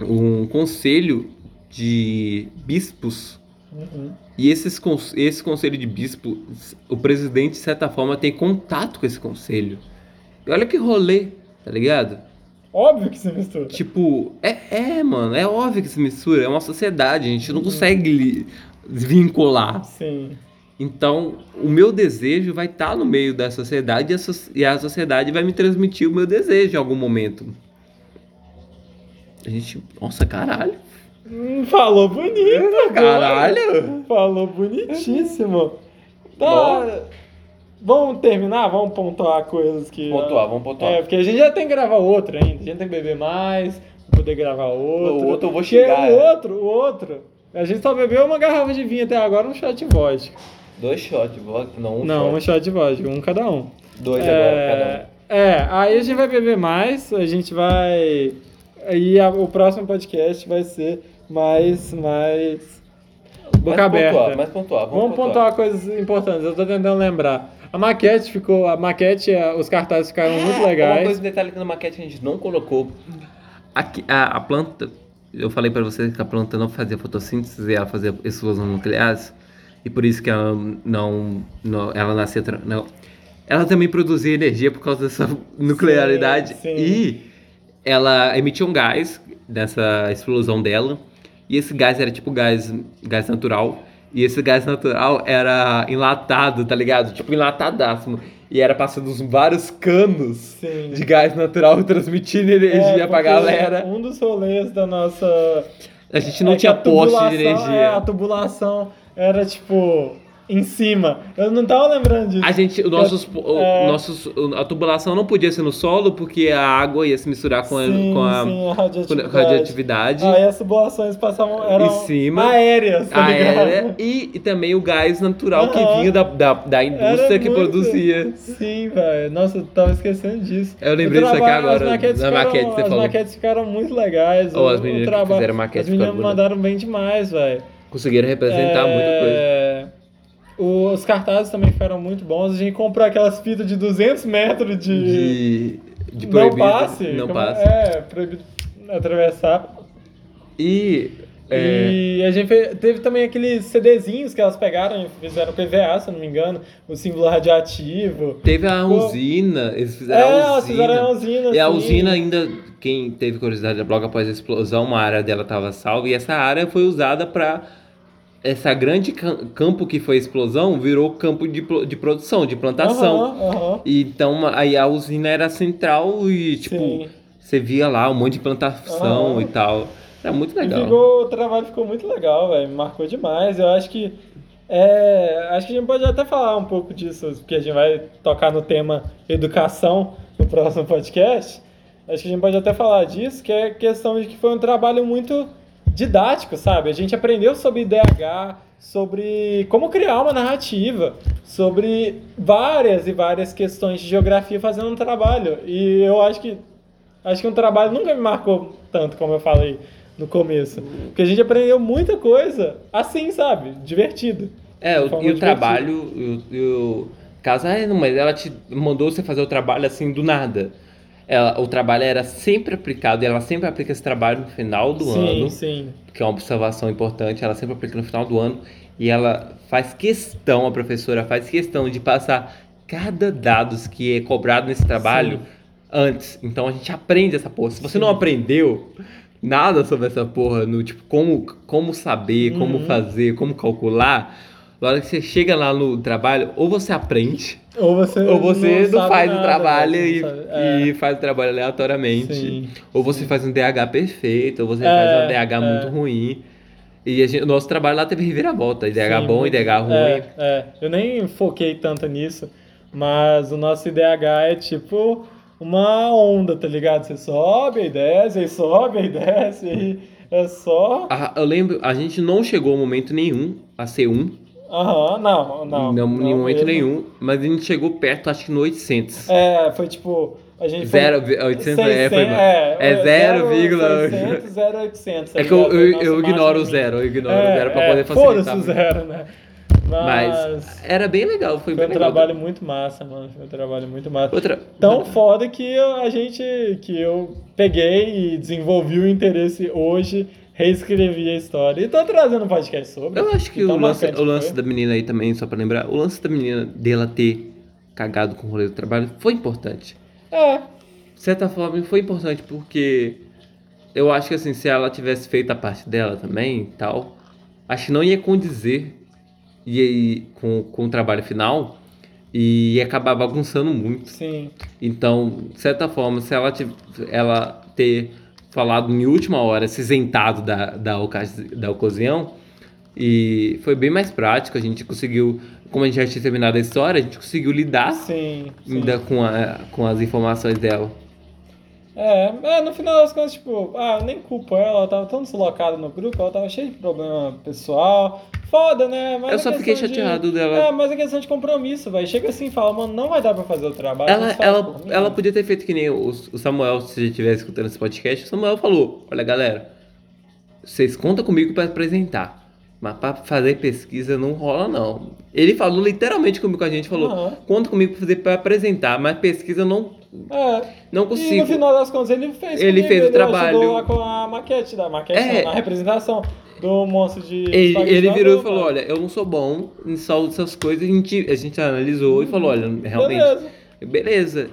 um conselho de bispos Uhum. e esses esse conselho de bispos, o presidente de certa forma tem contato com esse conselho. E olha que rolê, tá ligado? Óbvio que se mistura. Tipo, é, é, mano, é óbvio que se mistura, é uma sociedade, a gente não Uhum. consegue vincular. Sim. Então, o meu desejo vai estar no meio da sociedade e a, so- e a sociedade vai me transmitir o meu desejo em algum momento. A gente, nossa, caralho. Hum, falou bonito, agora. Caralho. Falou bonitíssimo. Tá. Vamos terminar? Vamos pontuar coisas que. Pontuar, vamos pontuar. É, porque a gente já tem que gravar outro ainda. A gente tem que beber mais, pra poder gravar outro. O outro eu vou Porque xingar, O é. outro, o outro. A gente só bebeu uma garrafa de vinho até agora, um shot de vodka. Dois shots, não um Não, um shot de vodka, um cada um. Dois é, É, aí a gente vai beber mais, a gente vai. E a- o próximo podcast vai ser mais. mais. boca aberta. mais pontuar, Vamos pontuar coisas importantes, eu tô tentando lembrar. A maquete ficou. A maquete, os cartazes ficaram muito É, Uma legais. coisa, um detalhe que na maquete a gente não colocou. Aqui, a, a planta, eu falei pra vocês que a planta não fazia fotossíntese, ela fazia explosão nucleares. E por isso que ela não. não ela nascia. Não, ela também produzia energia por causa dessa nuclearidade. sim. E ela emitia um gás dessa explosão dela. E esse gás era tipo gás, gás natural. E esse gás natural era enlatado, tá ligado? Tipo, enlatadaço. E era passando os vários canos Sim. de gás natural transmitindo energia É, pra galera. Um dos rolês da nossa. A gente não é tinha poste de energia. É, a tubulação era tipo. Em cima. Eu não tava lembrando disso. A gente, o nossos, o- É. nossos, a tubulação não podia ser no solo porque a água ia se misturar com a, sim, com a sim, a com a radioatividade. radioatividade Aí as tubulações passavam, eram Em cima. aéreas, tá aérea e, e também o gás natural que Aham. vinha da, da, da indústria Era que muito- produzia. Sim, velho. Nossa, eu tava esquecendo disso. Eu lembrei O disso aqui agora, As maquetes, na ficaram, maquete que você as falou. maquetes ficaram muito legais. Ou o- as o meninas que trabalho- fizeram maquete As meninas mandaram bem demais, velho. Conseguiram representar muita coisa. Os cartazes também ficaram muito bons. A gente comprou aquelas fitas de 200 metros de, De, de não proibido. passe. Não como- passe. É, proibido atravessar. E. é, E a gente fe- teve também aqueles CDzinhos que elas pegaram e fizeram EVA, se eu não me engano, o símbolo radioativo. Teve a usina, eles fizeram É, a elas usina. fizeram a usina. E a assim. usina ainda, quem teve curiosidade, logo após a explosão, uma área dela estava salva e essa área foi usada para essa grande cam- campo que foi a explosão virou campo de, de produção, de plantação. Aham. E Então aí a usina era central e tipo Sim. você via lá um monte de plantação Aham. e tal. Era muito legal. ficou, o trabalho ficou muito legal, velho. Marcou demais. Eu acho que. É, acho que a gente pode até falar um pouco disso, porque a gente vai tocar no tema educação no próximo podcast. Acho que a gente pode até falar disso, que é questão de que foi um trabalho muito didático, sabe? A gente aprendeu sobre IDH, sobre como criar uma narrativa, sobre várias e várias questões de geografia fazendo um trabalho. E eu acho que acho que um trabalho nunca me marcou tanto como eu falei no começo, porque a gente aprendeu muita coisa assim, sabe? Divertido. É, o, e o trabalho, o, o caso, ah, não, mas ela te mandou você fazer o trabalho assim do nada. Ela, o trabalho era sempre aplicado, e ela sempre aplica esse trabalho no final do sim, ano, sim. que é uma observação importante, ela sempre aplica no final do ano, e ela faz questão, a professora faz questão de passar cada dados que é cobrado nesse trabalho Sim. antes. Então a gente aprende essa porra. Se você Sim. não aprendeu nada sobre essa porra, no tipo, como, como saber, como Uhum. fazer, como calcular, na hora que você chega lá no trabalho, ou você aprende, Ou você ou você não, sabe faz nada, o trabalho né? e, não. É. e faz o trabalho aleatoriamente. Sim. Ou você faz um DH perfeito, ou você É, faz um DH é. muito ruim. E a gente- o nosso trabalho lá teve reviravolta, IDH Sim, bom, muito- IDH ruim. É, é, eu nem foquei tanto nisso, mas o nosso IDH é tipo uma onda, tá ligado? Você sobe e desce, aí sobe e desce, e é só. Ah, eu lembro, a gente não chegou a momento nenhum a ser um. Aham, não, não. Não, em momento mesmo. nenhum. Mas a gente chegou perto, acho que no 800. É, foi tipo. A gente foi Zero, vi- 800 é, foi, é, é zero vírgula. 600, 0, 800. É que eu, eu, eu ignoro o zero, eu ignoro É, o zero pra é, poder facilitar. Foda-se o zero, né? Mas Mas. era bem legal, foi, Foi bem um legal. trabalho muito massa, mano. Foi um trabalho muito massa. Outra, Tão foda que a gente. que eu peguei e desenvolvi o interesse hoje, reescrevi a história. E tô trazendo um podcast sobre. Eu acho que Tão o lance, o lance da menina aí também, só pra lembrar, o lance da menina dela ter cagado com o rolê do trabalho foi importante. É, De certa forma, foi importante porque eu acho que assim, se ela tivesse feito a parte dela também e tal, acho que não ia condizer e aí, com, com o trabalho final e ia acabar bagunçando muito. sim. Então, de certa forma, se ela, ela ter falado em última hora, se isentado da, da, da ocasião, e foi bem mais prático, a gente conseguiu, como a gente já tinha terminado a história, a gente conseguiu lidar Sim, sim. ainda com, a, com as informações dela. É, é, no final das contas, tipo, ah, eu nem culpo ela, ela tava tão deslocada no grupo, ela tava cheia de problema pessoal. Foda, né? Mas Eu a só fiquei questão de- chateado dela- É, mas é questão de compromisso, velho. Chega assim e fala, mano, não vai dar pra fazer o trabalho. Ela, ela, mim. ela podia ter feito que nem o, o Samuel, se ele estivesse escutando esse podcast, o Samuel falou, olha galera, vocês contam comigo para apresentar. Mas para fazer pesquisa não rola, não. Ele falou literalmente comigo com a gente, falou, Aham. conta comigo para fazer para apresentar, mas pesquisa não, É. não E consigo. no final das contas ele fez. Ele comigo, fez o ele trabalho. ajudou lá com a maquete da maquete, É. na representação do monstro de. Ele, ele virou e falou, olha, eu não sou bom em só essas coisas, a gente, a gente analisou e falou, olha, realmente, Beleza. Beleza.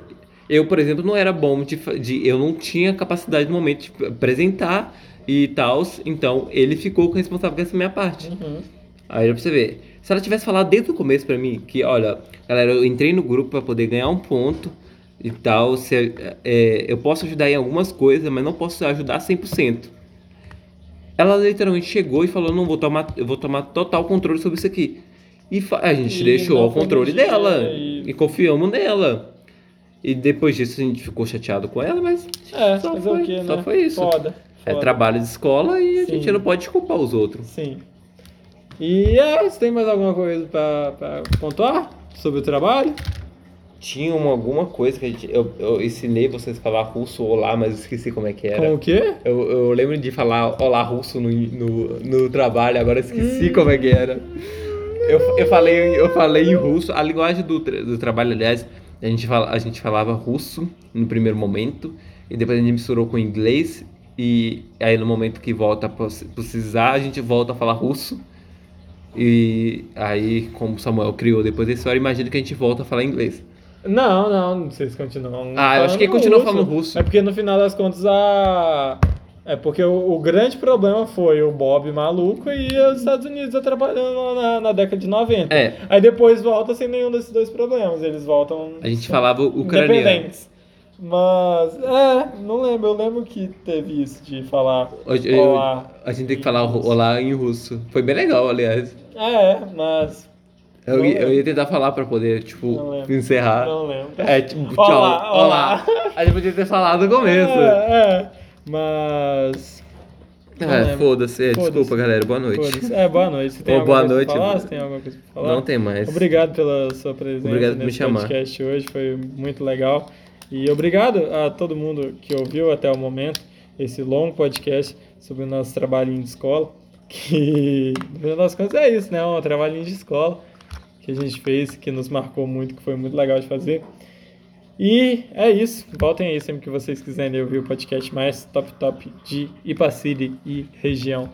Eu, por exemplo, não era bom de, de. Eu não tinha capacidade no momento de apresentar e tal. Então, ele ficou responsável por essa minha parte. Uhum. Aí pra você ver. Se ela tivesse falado desde o começo pra mim, que olha, galera, eu entrei no grupo pra poder ganhar um ponto e tal. Se, é, eu posso ajudar em algumas coisas, mas não posso ajudar 100%. Ela literalmente chegou e falou: não, vou tomar, eu vou tomar total controle sobre isso aqui. E a gente E deixou o controle dela né, e- e confiamos nela. E depois disso a gente ficou chateado com ela, mas É, Só fazer foi- quê, né? só foi isso. Foda. é foda. trabalho de escola e a Sim. gente não pode culpar os outros. Sim. E é, você tem mais alguma coisa pra pontuar sobre o trabalho? Tinha uma, alguma coisa que a gente, eu, eu ensinei vocês a falar russo olá, mas esqueci como é que era. Com o quê? Eu, eu lembro de falar olá russo no, no, no trabalho, agora esqueci como é que era. Eu, eu, falei, eu falei em russo, a linguagem do, do trabalho, aliás, a gente, fala, a gente falava russo no primeiro momento, e depois a gente misturou com inglês, e aí no momento que volta a precisar, a gente volta a falar russo. E aí, como o Samuel criou depois da história, imagino que a gente volta a falar inglês. Não, não, vocês continuam. Ah, eu acho que ele falando continua falando russo. É porque no final das contas a. É porque o, o grande problema foi o Bob maluco e os Estados Unidos atrapalhando na, na década de 90. É. Aí depois volta sem nenhum desses dois problemas. Eles voltam. A gente falava ucraniano. independentes. Mas, é, não lembro. Eu lembro que teve isso de falar. Hoje, eu- olá. a gente tem que falar o- olá em russo. Foi bem legal, aliás. É, mas. Eu, Não eu ia tentar falar pra poder, Não tipo, lembro. encerrar. Não lembro. É, tipo, tchau, Olá, olá. olá. A gente podia ter falado no começo. É, É, é. Mas. não lembro. foda-se. É, Foda-se. Desculpa, galera. Boa noite. É, boa noite. Você tem Ô, boa noite. falar? Você tem alguma coisa pra falar? Não tem mais. Obrigado pela sua presença Obrigado por me chamar. podcast hoje, foi muito legal. E obrigado a todo mundo que ouviu até o momento esse longo podcast sobre o nosso trabalhinho de escola. Que, no final das contas, é isso, né? Um trabalhinho de escola que a gente fez, que nos marcou muito, que foi muito legal de fazer. E é isso. Voltem aí sempre que vocês quiserem ouvir o podcast mais top top de Ipaciri e região.